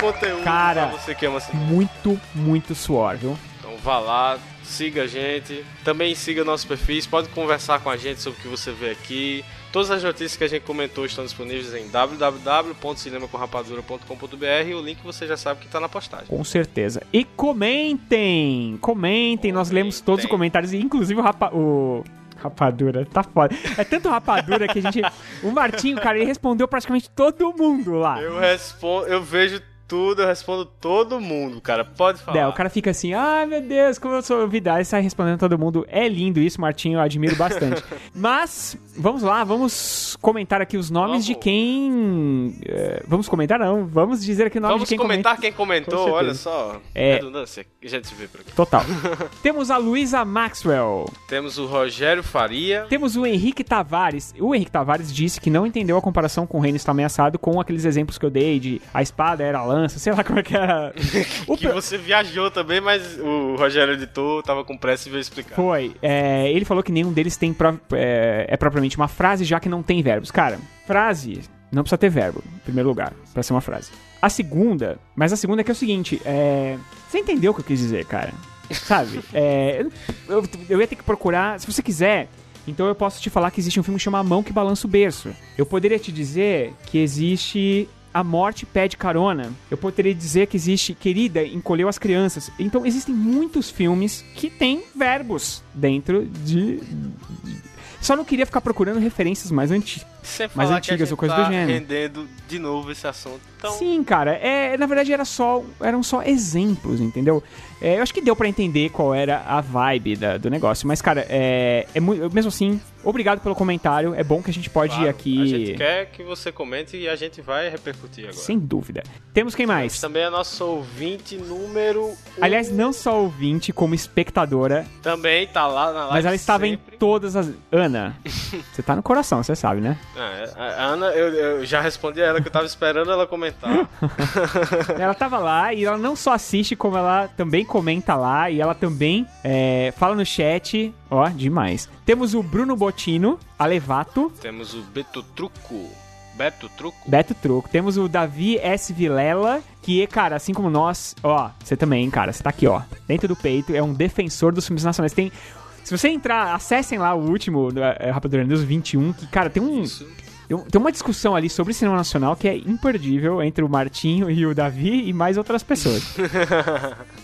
conteúdo Cara, pra você que ama cinema. Muito, muito suor, viu? Então vá lá, siga a gente. Também siga nossos perfis, pode conversar com a gente sobre o que você vê aqui. Todas as notícias que a gente comentou estão disponíveis em www.cinemacomrapadura.com.br e o link você já sabe que está na postagem. Com certeza. E comentem! Comentem, nós Comentem. lemos todos os comentários, inclusive o, rapa... o... Rapadura, tá foda. É tanto rapadura que a gente. O Martinho, cara, ele respondeu praticamente todo mundo lá. Eu respondo, eu vejo tudo, eu respondo todo mundo, cara. Pode falar. É, o cara fica assim, ai meu Deus, como eu sou novidade, e sai respondendo todo mundo. É lindo isso, Martinho, eu admiro bastante. Mas, vamos lá, vamos comentar aqui os nomes Vamos. de quem. é, vamos comentar, não, vamos dizer aqui o nome Vamos de quem comentar comenta. quem comentou, olha só. É. Redundância, a gente se vê por aqui. Total. Temos a Luísa Maxwell. Temos o Rogério Faria. Temos o Henrique Tavares. O Henrique Tavares disse que não entendeu a comparação com o reino está ameaçado com aqueles exemplos que eu dei de a espada era a sei lá como é que era. O Que você viajou também, mas o Rogério editor tava com pressa e veio explicar. Foi. É, ele falou que nenhum deles tem pro- é, é propriamente uma frase, já que não tem verbos. Cara, frase não precisa ter verbo, em primeiro lugar, pra ser uma frase. A segunda, mas a segunda é que é o seguinte, é, você entendeu o que eu quis dizer, cara? Sabe? É, eu, eu ia ter que procurar, se você quiser, então eu posso te falar que existe um filme que chama A Mão que Balança o Berço. Eu poderia te dizer que existe A Morte Pede Carona. Eu poderia dizer que existe Querida Encolheu as Crianças. Então existem muitos filmes que têm verbos dentro de. Só não queria ficar procurando referências mais antigas. Sem Mais a antigas ou coisa tá do gênero. rendendo de novo esse assunto. Então, Sim, cara. É, na verdade era só, eram só exemplos, entendeu? É, eu acho que deu pra entender qual era a vibe da- do negócio. Mas, cara, é, é mesmo assim, obrigado pelo comentário. É bom que a gente pode claro, aqui. A gente quer que você comente e a gente vai repercutir agora. Sem dúvida. Temos quem mais? Mas também é nosso ouvinte número. um. Aliás, não só ouvinte, como espectadora, Também tá lá na live. mas ela estava em sempre. todas as. Ana, você tá no coração, você sabe, né? Ah, a a Ana, eu, eu já respondi a ela que eu tava esperando ela comentar. Ela tava lá e ela não só assiste, como ela também comenta lá e ela também é, fala no chat. Ó, demais. Temos o Bruno Botino, Alevato, Temos o Beto Truco. Beto Truco? Beto Troco. Temos o Davi S. Vilela, que, cara, assim como nós, ó, você também, cara, você tá aqui, ó, dentro do peito, é um defensor dos filmes nacionais. Tem. Se você entrar, acessem lá o último, é, Rapadura News 21, que, cara, tem um. Isso. Tem um- uma discussão ali sobre cinema nacional que é imperdível entre o Martinho e o Davi e mais outras pessoas.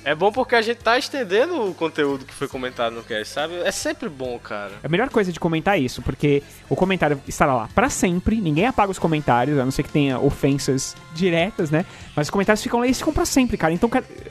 É bom porque a gente tá estendendo o conteúdo que foi comentado no cast, sabe? É sempre bom, cara. A melhor coisa de comentar é isso, porque o comentário estará lá pra sempre, ninguém apaga os comentários, a não ser que tenha ofensas diretas, né? Mas os comentários ficam lá e ficam pra sempre, cara. Então,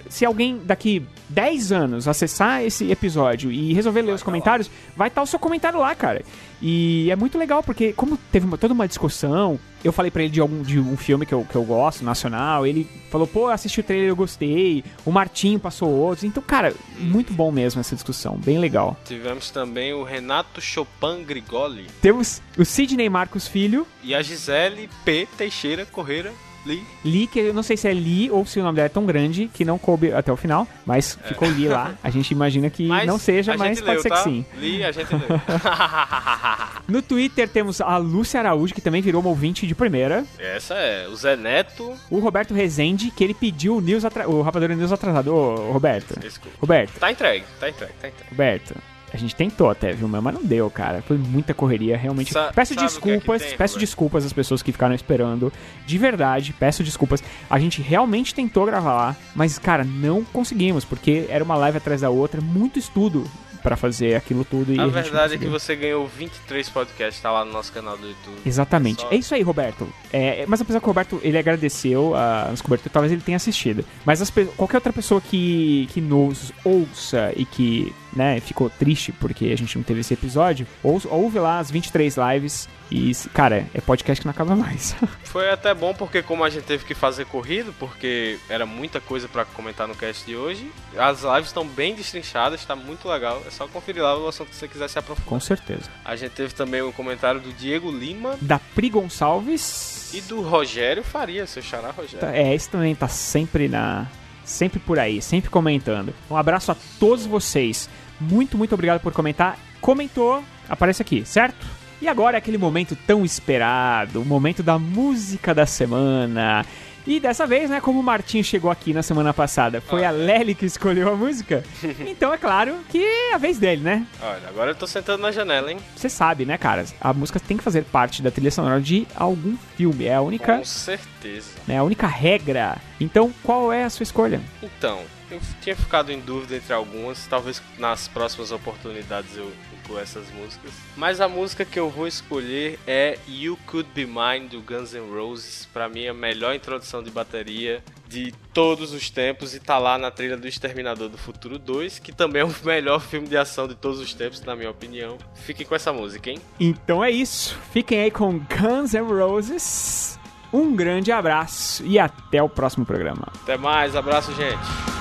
se alguém daqui 10 anos acessar esse episódio e resolver ler os comentários, vai estar o seu comentário lá, cara. E é muito legal, porque como teve uma- toda uma discussão, eu falei pra ele de algum de um filme que eu, que eu gosto, nacional, ele falou, pô, assisti o trailer, eu gostei, o Martinho passou outros. Então, cara, muito bom mesmo essa discussão, bem legal. Tivemos também o Renato Chopin Grigoli Temos o Sidney Marcos Filho, e a Gisele P. Teixeira Correira Lee. Lee, que eu não sei se é Lee ou se o nome dela é tão grande que não coube até o final, mas ficou Lee lá. A gente imagina que não seja, mas pode leu, ser tá? que sim. Lee, a gente leu. No Twitter temos a Lúcia Araújo, que também virou uma ouvinte de primeira. Essa é o Zé Neto. O Roberto Rezende, que ele pediu o, news atra... o Rapadura News atrasado. Ô, Roberto. Desculpa. Roberto, Tá entregue, tá entregue, tá entregue. Roberto. A gente tentou até, viu, mas não deu, cara. Foi muita correria, realmente. Sa- peço é desculpas, tem, peço desculpas às pessoas que ficaram esperando. De verdade, peço desculpas. A gente realmente tentou gravar lá, mas, cara, não conseguimos, porque era uma live atrás da outra, muito estudo pra fazer aquilo tudo. E A não verdade é que você ganhou 23 podcasts, tá lá no nosso canal do YouTube. Exatamente. Só- É isso aí, Roberto. É, mas apesar que o Roberto, ele agradeceu a nos cobertura, talvez ele tenha assistido. Mas as qualquer outra pessoa que, que nos ouça e que, né, ficou triste porque a gente não teve esse episódio, ou, ouve lá as 23 lives e, cara, é podcast que não acaba mais. Foi até bom porque como a gente teve que fazer corrido, porque era muita coisa pra comentar no cast de hoje, as lives estão bem destrinchadas, tá muito legal. É só conferir lá o assunto que você quiser se aprofundar. Com certeza. A gente teve também um comentário do Diego Lima Da Pri Gonçalves. e do Rogério Faria, seu xará Rogério. Tá- É, esse também tá sempre na. Sempre por aí, sempre comentando. Um abraço a todos vocês. Muito, muito obrigado por comentar. Comentou, aparece aqui, certo? E agora é aquele momento tão esperado, o momento da música da semana. E dessa vez, né, como o Martim chegou aqui na semana passada, foi a Lely que escolheu a música. Então é claro que é a vez dele, né? Olha, agora eu tô sentando na janela, hein? Você sabe, né, cara? A música tem que fazer parte da trilha sonora de algum filme. É a única, Com certeza. né, a única regra. Então, qual é a sua escolha? Então, eu tinha ficado em dúvida entre algumas, talvez nas próximas oportunidades eu inclua essas músicas. Mas a música que eu vou escolher é You Could Be Mine do Guns N' Roses. Pra mim, a melhor introdução de bateria de todos os tempos e tá lá na trilha do Exterminador do Futuro 2, que também é o melhor filme de ação de todos os tempos, na minha opinião. Fiquem com essa música, hein? Então é isso. Fiquem aí com Guns N' Roses. Um grande abraço e até o próximo programa. Até mais, abraço, gente.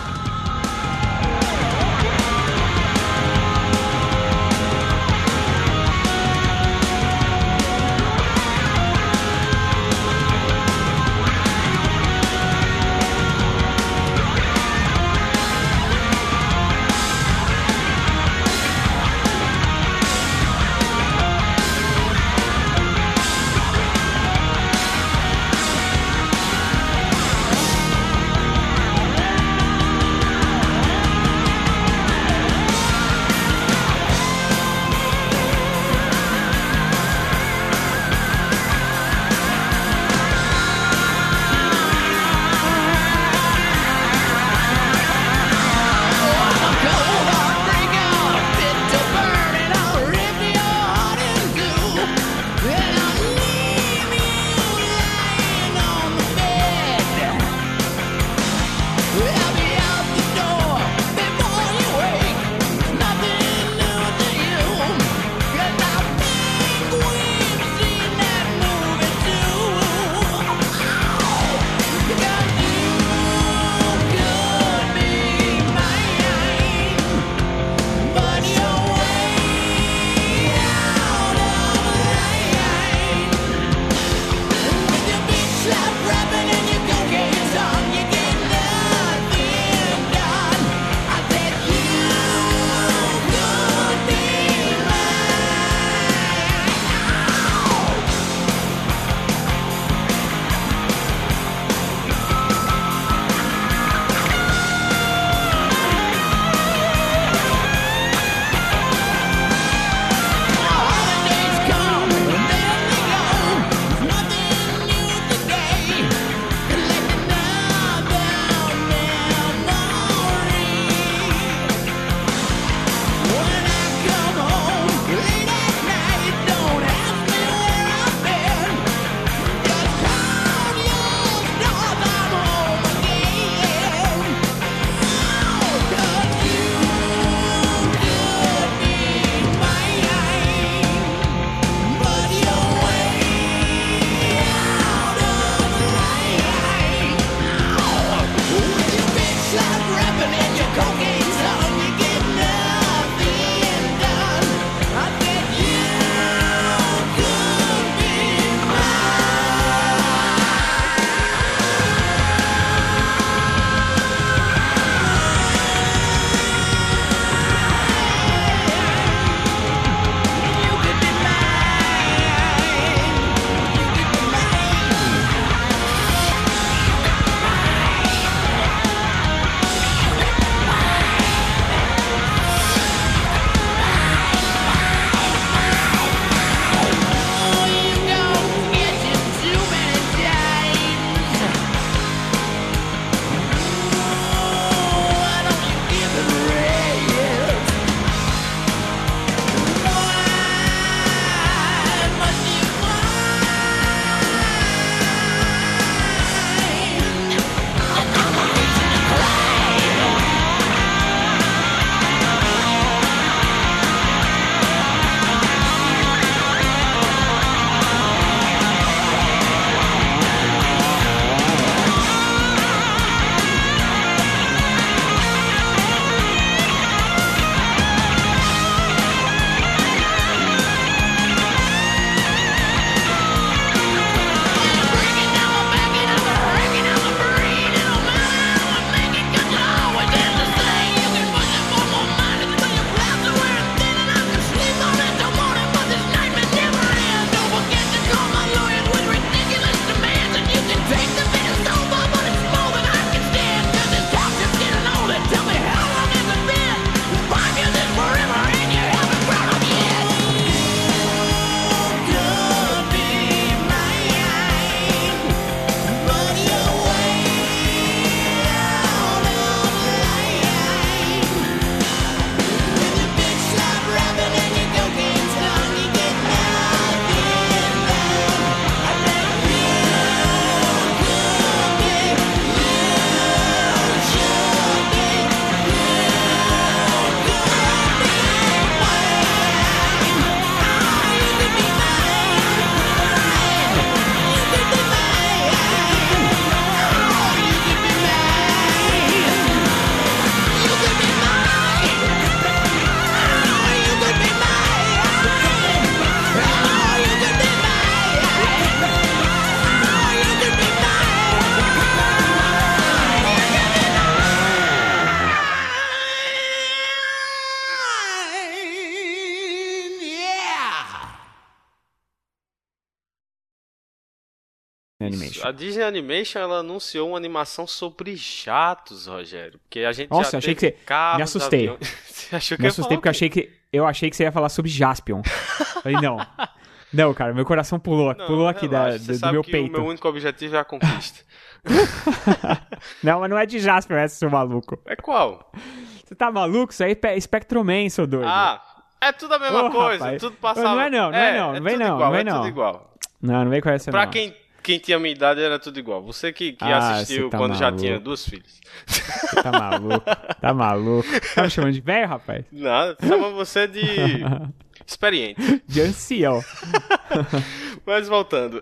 A Disney Animation ela anunciou uma animação sobre jatos, Rogério. Porque a gente Nossa, já achei que você- me assustei. Você achou que Me assustei porque eu achei que. Eu achei que você ia falar sobre Jaspion. Falei, não. Não, cara, meu coração pulou, Não, pulou aqui da- relaxa, você do, do meu peito. O meu único objetivo é a conquista. Não, mas não é de Jaspion, essa, seu maluco. é qual? Você tá maluco? Isso aí é Pe- Spectroman, seu doido. Ah, é tudo a mesma Ô, coisa, rapaz. tudo passava. Não é não, não é não, não vem tudo não, igual, não vem é não. tudo igual. Não, não vem com essa Pra não. quem, quem tinha minha idade era tudo igual. Você que, que Ah, assistiu tá quando já maluco. tinha duas filhas. Você tá maluco. Tá maluco. Tá me chamando de velho, rapaz? Nada, chama você de experiente. De ancião. Mas voltando,